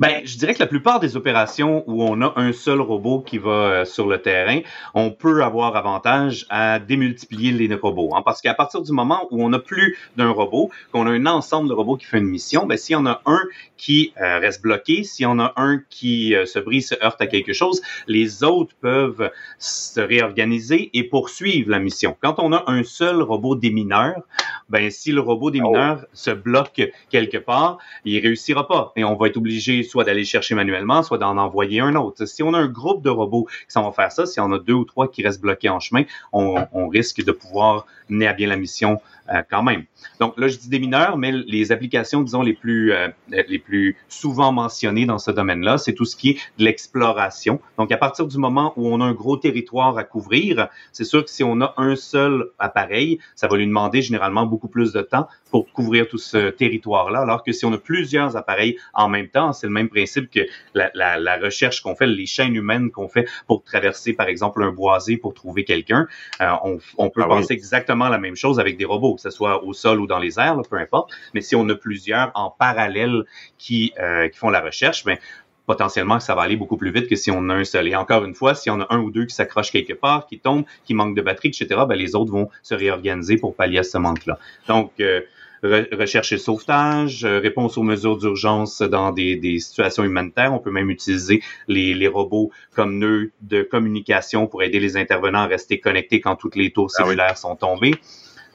Ben, je dirais que la plupart des opérations où on a un seul robot qui va euh, sur le terrain, on peut avoir avantage à démultiplier les robots. Hein, parce qu'à partir du moment où on n'a plus d'un robot, qu'on a un ensemble de robots qui fait une mission, ben, s'il y en a un qui euh, reste bloqué, s'il y en a un qui euh, se brise, se heurte à quelque chose, les autres peuvent se réorganiser et poursuivre la mission. Quand on a un seul robot démineur, ben, si le robot démineur se bloque quelque part, il réussira pas et on va être obligé soit d'aller chercher manuellement, soit d'en envoyer un autre. Si on a un groupe de robots qui s'en vont faire ça, si on a deux ou trois qui restent bloqués en chemin, on, risque de pouvoir mener à bien la mission euh, quand même. Donc là, je dis des mineurs, mais les applications, disons, les plus, euh, les plus souvent mentionnées dans ce domaine-là, c'est tout ce qui est de l'exploration. Donc à partir du moment où on a un gros territoire à couvrir, c'est sûr que si on a un seul appareil, ça va lui demander généralement beaucoup plus de temps pour couvrir tout ce territoire-là, alors que si on a plusieurs appareils en même temps, c'est le même principe que la, la, la recherche qu'on fait, les chaînes humaines qu'on fait pour traverser, par exemple, un boisé pour trouver quelqu'un. Euh, on, on, peut ah penser exactement la même chose avec des robots, que ce soit au sol ou dans les airs, peu importe. Mais si on a plusieurs en parallèle qui, euh, qui font la recherche, ben, potentiellement ça va aller beaucoup plus vite que si on a un seul. Et encore une fois, si on a un ou deux qui s'accrochent quelque part, qui tombent, qui manquent de batterie, etc., ben, les autres vont se réorganiser pour pallier à ce manque-là. Donc, euh, recherche et sauvetage, euh, réponse aux mesures d'urgence dans des, des, situations humanitaires. On peut même utiliser les, les, robots comme nœuds de communication pour aider les intervenants à rester connectés quand toutes les tours ah cellulaires sont tombées.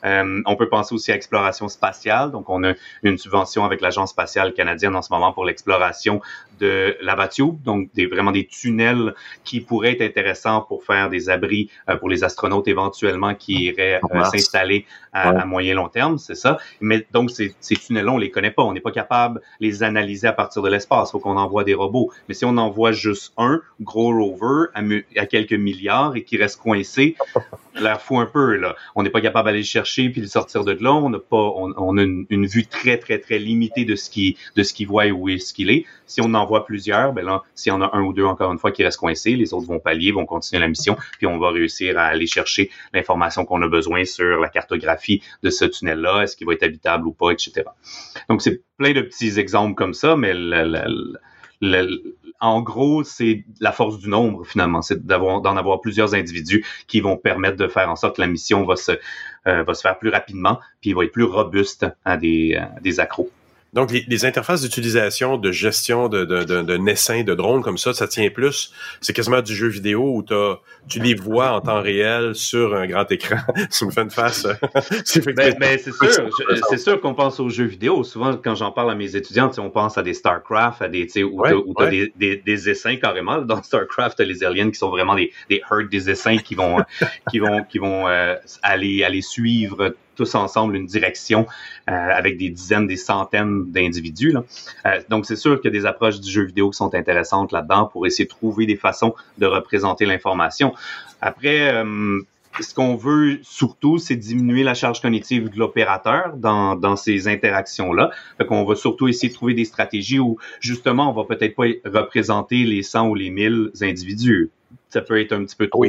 Euh, on peut penser aussi à exploration spatiale. Donc, on a une subvention avec l'Agence spatiale canadienne en ce moment pour l'exploration de Lavatube, donc des, vraiment des tunnels qui pourraient être intéressants pour faire des abris euh, pour les astronautes éventuellement qui iraient euh, s'installer à, moyen long terme, c'est ça. Mais donc, ces, ces tunnels-là, on les connaît pas. On n'est pas capable de les analyser à partir de l'espace. Il faut qu'on envoie des robots. Mais si on envoie juste un gros rover à, à quelques milliards et qui reste coincé, l'air fou un peu, là. On n'est pas capable d'aller le chercher puis de sortir de là. On n'a pas, on, a une, vue très, très, très limitée de ce qui, de ce qu'il voit et où est-ce qu'il est. Si on en plusieurs, ben là, si on a un ou deux, encore une fois, qui restent coincés, les autres vont pallier, vont continuer la mission, puis on va réussir à aller chercher l'information qu'on a besoin sur la cartographie de ce tunnel-là, est-ce qu'il va être habitable ou pas, etc. Donc, c'est plein de petits exemples comme ça, mais en gros, c'est la force du nombre finalement, c'est d'en avoir plusieurs individus qui vont permettre de faire en sorte que la mission va se euh, faire plus rapidement, puis va être plus robuste à des, à des accros. Donc, les, interfaces d'utilisation, de gestion de, de, de, de naissins, de drones comme ça, ça tient plus. C'est quasiment du jeu vidéo où tu les vois en temps réel sur un grand écran. ça me fait une face. c'est ben, ben, sûr. C'est sûr qu'on pense aux jeux vidéo. Souvent, quand j'en parle à mes étudiants, on pense à des StarCraft, à des, où tu as, des, des, des, essaims carrément. Dans StarCraft, t'as les aliens qui sont vraiment des, des herds des essaims qui vont, qui vont, qui vont euh, aller, aller suivre tous ensemble une direction euh, avec des dizaines, des centaines d'individus. Euh, donc, c'est sûr qu'il y a des approches du jeu vidéo qui sont intéressantes là-dedans pour essayer de trouver des façons de représenter l'information. Après, euh, ce qu'on veut surtout, c'est diminuer la charge cognitive de l'opérateur dans, dans ces interactions-là. Fait qu'on va surtout essayer de trouver des stratégies où, justement, on va peut-être pas représenter les 100 ou les 1000 individus ça peut être un petit peu trop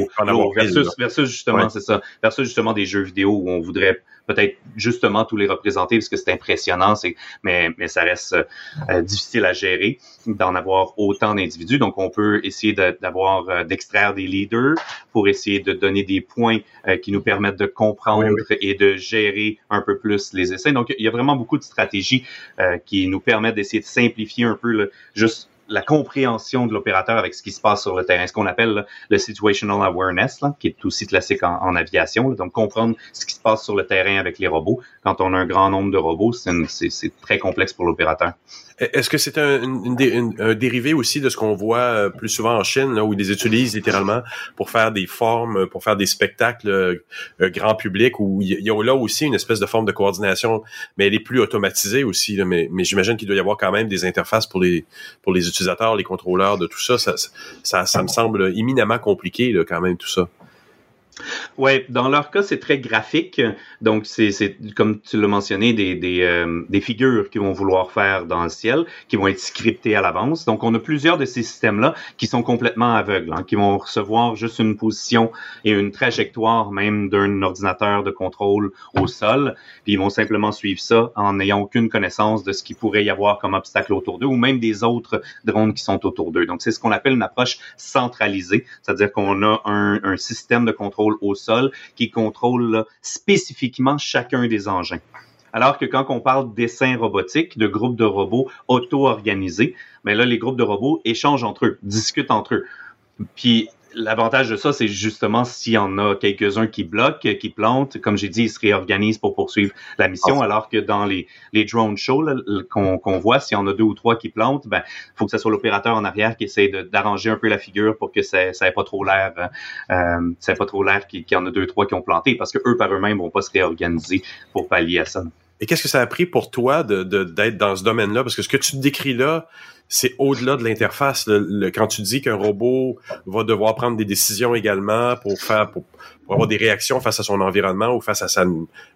versus, versus justement c'est ça versus justement des jeux vidéo où on voudrait peut-être justement tous les représenter parce que c'est impressionnant c'est mais mais ça reste euh, difficile à gérer d'en avoir autant d'individus. Donc on peut essayer d'avoir euh, d'extraire des leaders pour essayer de donner des points euh, qui nous permettent de comprendre et de gérer un peu plus les essais. Donc il y a vraiment beaucoup de stratégies qui nous permettent d'essayer de simplifier un peu le, juste la compréhension de l'opérateur avec ce qui se passe sur le terrain, ce qu'on appelle le situational awareness, là, qui est aussi classique en, aviation. donc, comprendre ce qui se passe sur le terrain avec les robots. Quand on a un grand nombre de robots, c'est très complexe pour l'opérateur. Est-ce que c'est un, dérivé aussi de ce qu'on voit euh, plus souvent en Chine, là, où ils les utilisent littéralement pour faire des formes, pour faire des spectacles euh, grand public, où il y a là aussi une espèce de forme de coordination, mais elle est plus automatisée aussi. Mais, mais j'imagine qu'il doit y avoir quand même des interfaces pour les pour les utilisateurs, les contrôleurs de tout ça. Ça, ça, ça me semble éminemment compliqué là, quand même tout ça. Ouais, dans leur cas, c'est très graphique. Donc, c'est comme tu l'as mentionné, des, des, euh, des figures qu'ils vont vouloir faire dans le ciel, qui vont être scriptées à l'avance. Donc, on a plusieurs de ces systèmes-là qui sont complètement aveugles, hein, qui vont recevoir juste une position et une trajectoire même d'un ordinateur de contrôle au sol. Puis, ils vont simplement suivre ça en n'ayant aucune connaissance de ce qu'il pourrait y avoir comme obstacle autour d'eux ou même des autres drones qui sont autour d'eux. Donc, c'est ce qu'on appelle une approche centralisée, c'est-à-dire qu'on a un, un système de contrôle au sol qui contrôle spécifiquement chacun des engins. Alors que quand on parle d'essais robotiques, de groupes de robots auto-organisés, mais ben là, les groupes de robots échangent entre eux, discutent entre eux. Puis l'avantage de ça, c'est justement s'il y en a quelques-uns qui bloquent, qui plantent, comme j'ai dit, ils se réorganisent pour poursuivre la mission, ah. alors que dans les, les drone shows qu'on voit, s'il y en a deux ou trois qui plantent, ben faut que ce soit l'opérateur en arrière qui essaie d'arranger un peu la figure pour que ça n'ait pas trop l'air, euh, ça pas trop l'air qu'il y en a deux ou trois qui ont planté, parce que eux par eux-mêmes vont pas se réorganiser pour pallier à ça. Et qu'est-ce que ça a pris pour toi de d'être dans ce domaine-là? Parce que ce que tu décris là, c'est au-delà de l'interface. quand tu dis qu'un robot va devoir prendre des décisions également pour faire pour, avoir des réactions face à son environnement ou face à sa,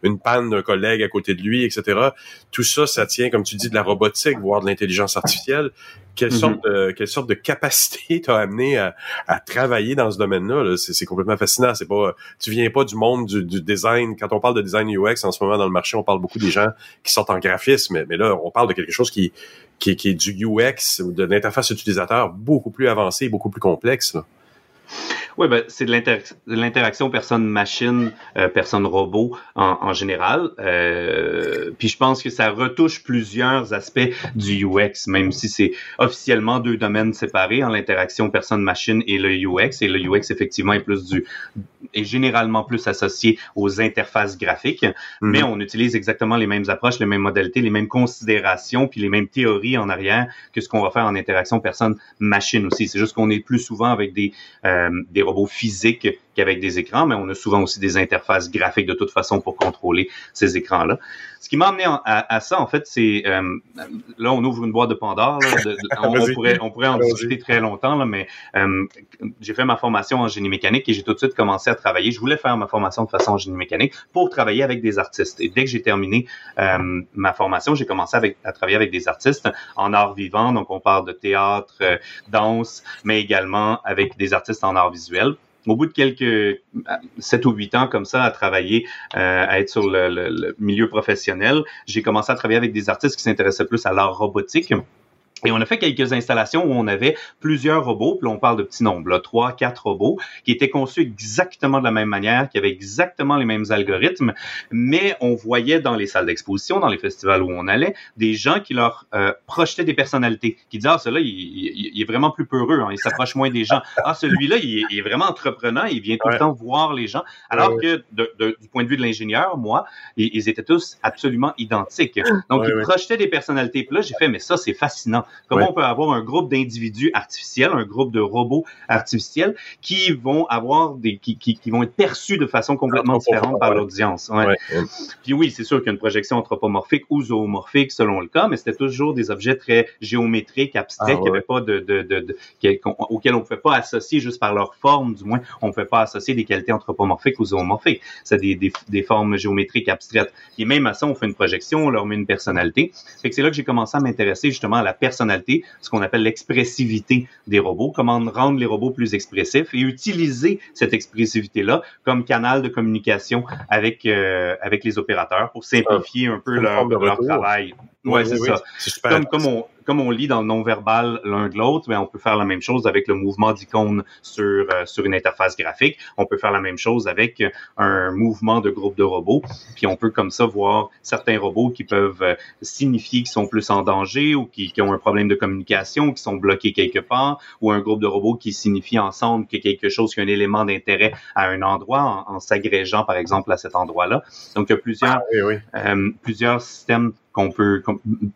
une panne d'un collègue à côté de lui, etc. Tout ça, ça tient, comme tu dis, de la robotique, voire de l'intelligence artificielle. Quelle mm-hmm. sorte de quelle sorte de capacité t'as amené à, à, travailler dans ce domaine-là C'est complètement fascinant. C'est pas, tu viens pas du monde du, du, design. Quand on parle de design UX en ce moment dans le marché, on parle beaucoup des gens qui sortent en graphisme, mais, mais là, on parle de quelque chose qui qui, qui est du UX ou de l'interface utilisateur beaucoup plus avancé, beaucoup plus complexe. Là. Oui, ben, c'est de l'interaction personne-machine, euh, personne-robot en, en, général. Euh, puis je pense que ça retouche plusieurs aspects du UX, même si c'est officiellement deux domaines séparés, en l'interaction personne-machine et le UX. Et le UX, effectivement, est plus du est généralement plus associé aux interfaces graphiques, mm-hmm. mais on utilise exactement les mêmes approches, les mêmes modalités, les mêmes considérations, puis les mêmes théories en arrière que ce qu'on va faire en interaction personne-machine aussi. C'est juste qu'on est plus souvent avec des, euh, des robots physiques qu'avec des écrans, mais on a souvent aussi des interfaces graphiques de toute façon pour contrôler ces écrans-là. Ce qui m'a amené à, ça, en fait, c'est euh, là on ouvre une boîte de Pandore. on, pourrait, on pourrait en discuter très longtemps, là, mais euh, j'ai fait ma formation en génie mécanique et j'ai tout de suite commencé à travailler. Je voulais faire ma formation de façon en génie mécanique pour travailler avec des artistes. Et dès que j'ai terminé euh, ma formation, j'ai commencé avec, à travailler avec des artistes en art vivant. Donc on parle de théâtre, danse, mais également avec des artistes en art visuel au bout de quelques sept ou huit ans comme ça à travailler, euh, à être sur le, le milieu professionnel, j'ai commencé à travailler avec des artistes qui s'intéressaient plus à l'art robotique. Et on a fait quelques installations où on avait plusieurs robots, puis on parle de petits nombres, trois, quatre robots, qui étaient conçus exactement de la même manière, qui avaient exactement les mêmes algorithmes, mais on voyait dans les salles d'exposition, dans les festivals où on allait, des gens qui leur euh, projetaient des personnalités, qui disaient, ah, celui-là, il, est vraiment plus peureux, hein, il s'approche moins des gens. Ah, celui-là, il, est vraiment entreprenant, il vient tout le temps voir les gens. Alors que du point de vue de l'ingénieur, moi, ils, étaient tous absolument identiques. Donc, ils projetaient des personnalités. Puis là, j'ai fait, mais ça, c'est fascinant. Comment on peut avoir un groupe d'individus artificiels, un groupe de robots artificiels qui vont avoir des, qui, qui, qui vont être perçus de façon complètement différente par l'audience. Ouais. Puis oui, c'est sûr qu'il y a une projection anthropomorphique ou zoomorphique selon le cas, mais c'était toujours des objets très géométriques, abstraits, ah, qui n'avaient pas de, de, de, auxquels on ne pouvait pas associer juste par leur forme, du moins, on ne pouvait pas associer des qualités anthropomorphiques ou zoomorphiques. C'est des, des, des, formes géométriques abstraites. Et même à ça, on fait une projection, on leur met une personnalité. Fait que c'est là que j'ai commencé à m'intéresser justement à la personnalité ce qu'on appelle l'expressivité des robots, comment rendre les robots plus expressifs et utiliser cette expressivité-là comme canal de communication avec, euh, avec les opérateurs pour simplifier un peu leur, leur travail. Ouais, c'est ça. Comme, comme on, comme on lit dans le non-verbal l'un de l'autre, ben, on peut faire la même chose avec le mouvement d'icône sur, euh, sur une interface graphique. On peut faire la même chose avec un mouvement de groupe de robots. Puis on peut comme ça voir certains robots qui peuvent euh, signifier qu'ils sont plus en danger ou qui, qui, ont un problème de communication, qui sont bloqués quelque part, ou un groupe de robots qui signifie ensemble que quelque chose, qui a un élément d'intérêt à un endroit en, s'agrégeant par exemple à cet endroit-là. Donc il y a plusieurs, ah, euh, plusieurs systèmes qu'on peut,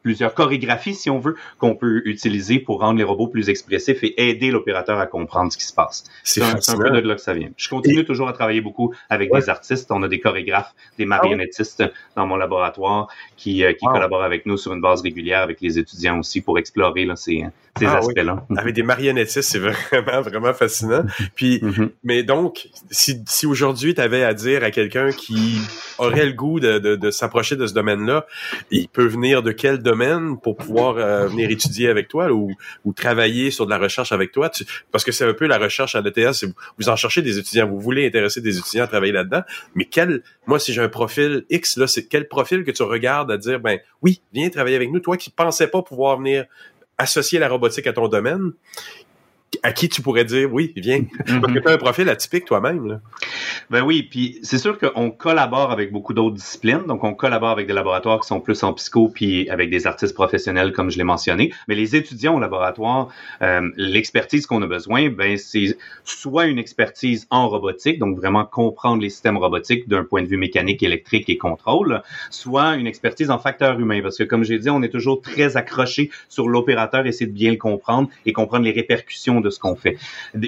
plusieurs chorégraphies, si on veut, qu'on peut utiliser pour rendre les robots plus expressifs et aider l'opérateur à comprendre ce qui se passe. C'est un, un, peu de là que ça vient. Je continue toujours à travailler beaucoup avec des artistes. On a des chorégraphes, des ah marionnettistes dans mon laboratoire qui, euh, qui collaborent avec nous sur une base régulière avec les étudiants aussi pour explorer là, ces, ces ah aspects-là. Avec des marionnettistes, c'est vraiment, vraiment fascinant. Puis, mm-hmm. mais donc, si, si aujourd'hui tu avais à dire à quelqu'un qui aurait le goût de, de, de s'approcher de ce domaine-là, il peut venir de quel domaine pour pouvoir euh, venir étudier avec toi ou, travailler sur de la recherche avec toi? parce que c'est un peu la recherche à l'ETS, vous, vous en cherchez des étudiants, vous voulez intéresser des étudiants à travailler là-dedans, mais quel, moi, si j'ai un profil X, là, c'est quel profil que tu regardes à dire, ben oui, viens travailler avec nous, toi qui pensais pas pouvoir venir associer la robotique à ton domaine, à qui tu pourrais dire oui, viens. Mm-hmm. Parce que tu as un profil atypique toi-même. Ben oui, puis c'est sûr qu'on collabore avec beaucoup d'autres disciplines. Donc, on collabore avec des laboratoires qui sont plus en psycho, puis avec des artistes professionnels, comme je l'ai mentionné. Mais les étudiants au laboratoire, euh, l'expertise qu'on a besoin, ben c'est soit une expertise en robotique, donc vraiment comprendre les systèmes robotiques d'un point de vue mécanique, électrique et contrôle, soit une expertise en facteur humain. Parce que, comme j'ai dit, on est toujours très accroché sur l'opérateur, essayer de bien le comprendre et comprendre les répercussions de ce qu'on fait.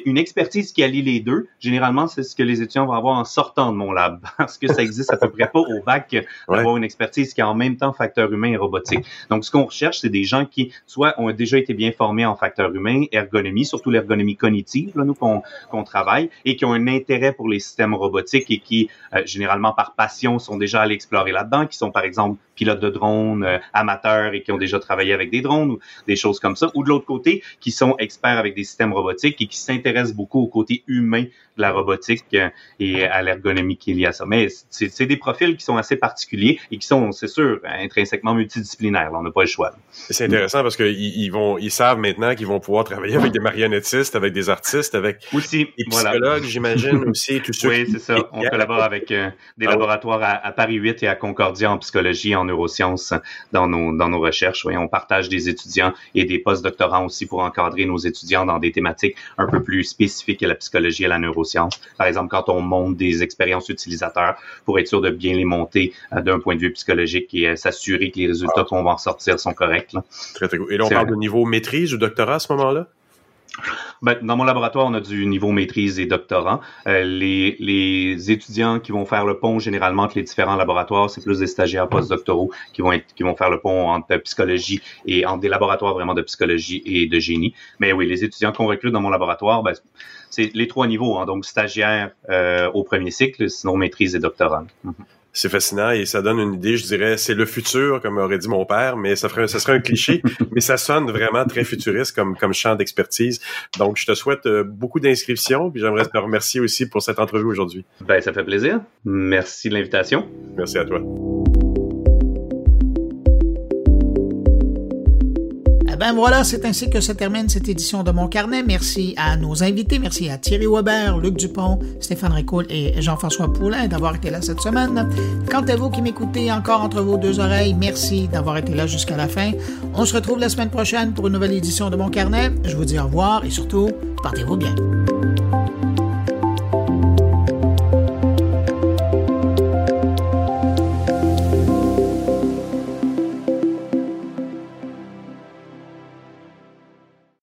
Une expertise qui allie les deux, généralement, c'est ce que les étudiants vont avoir en sortant de mon lab, parce que ça existe à peu près pas au bac d'avoir une expertise qui a en même temps facteur humain et robotique. Donc, ce qu'on recherche, c'est des gens qui, soit ont déjà été bien formés en facteur humain, ergonomie, surtout l'ergonomie cognitive, là, nous, qu'on travaille, et qui ont un intérêt pour les systèmes robotiques et qui, euh, généralement par passion, sont déjà allés explorer là-dedans, qui sont, par exemple, pilotes de drones euh, amateurs et qui ont déjà travaillé avec des drones ou des choses comme ça, ou de l'autre côté, qui sont experts avec des systèmes robotique et qui s'intéresse beaucoup au côté humain de la robotique euh, et à l'ergonomie qu'il y a ça. Mais c'est des profils qui sont assez particuliers et qui sont, c'est sûr, intrinsèquement multidisciplinaires. on n'a pas le choix. C'est intéressant parce qu'ils ils vont, ils savent maintenant qu'ils vont pouvoir travailler avec des marionnettistes, avec des artistes, avec aussi, des psychologues, j'imagine aussi. Tout oui, c'est ça. On collabore avec euh, des ah laboratoires à, Paris 8 et à Concordia en psychologie, en neurosciences dans nos dans nos recherches. Oui, on partage des étudiants et des post-doctorants aussi pour encadrer nos étudiants dans des thématiques un peu plus spécifiques à la psychologie et à la neuroscience. Par exemple, quand on monte des expériences utilisateurs pour être sûr de bien les monter euh, d'un point de vue psychologique et euh, s'assurer que les résultats qu'on va en sortir sont corrects. Là. Très, très cool. Et là, on parle de niveau maîtrise ou doctorat à ce moment-là? Ben, dans mon laboratoire, on a du niveau maîtrise et doctorant. Euh, les, étudiants qui vont faire le pont généralement entre les différents laboratoires, c'est plus des stagiaires postdoctoraux qui vont qui vont faire le pont entre psychologie et entre des laboratoires vraiment de psychologie et de génie. Mais oui, les étudiants qu'on recrute dans mon laboratoire, ben, c'est les trois niveaux, hein, donc stagiaire euh, au premier cycle, sinon maîtrise et doctorant. Mm-hmm c'est fascinant et ça donne une idée, je dirais, c'est le futur, comme aurait dit mon père, mais ça, ferait, ça serait un cliché, mais ça sonne vraiment très futuriste comme, comme champ d'expertise. Donc, je te souhaite euh, beaucoup d'inscriptions, puis j'aimerais te remercier aussi pour cette entrevue aujourd'hui. Ben, ça fait plaisir. Merci de l'invitation. Merci à toi. Ben voilà, c'est ainsi que se termine cette édition de Mon Carnet. Merci à nos invités. Merci à Thierry Weber, Luc Dupont, Stéphane Ricoul et Jean-François Poulain d'avoir été là cette semaine. Quant à vous qui m'écoutez encore entre vos deux oreilles, merci d'avoir été là jusqu'à la fin. On se retrouve la semaine prochaine pour une nouvelle édition de Mon Carnet. Je vous dis au revoir et surtout, portez-vous bien.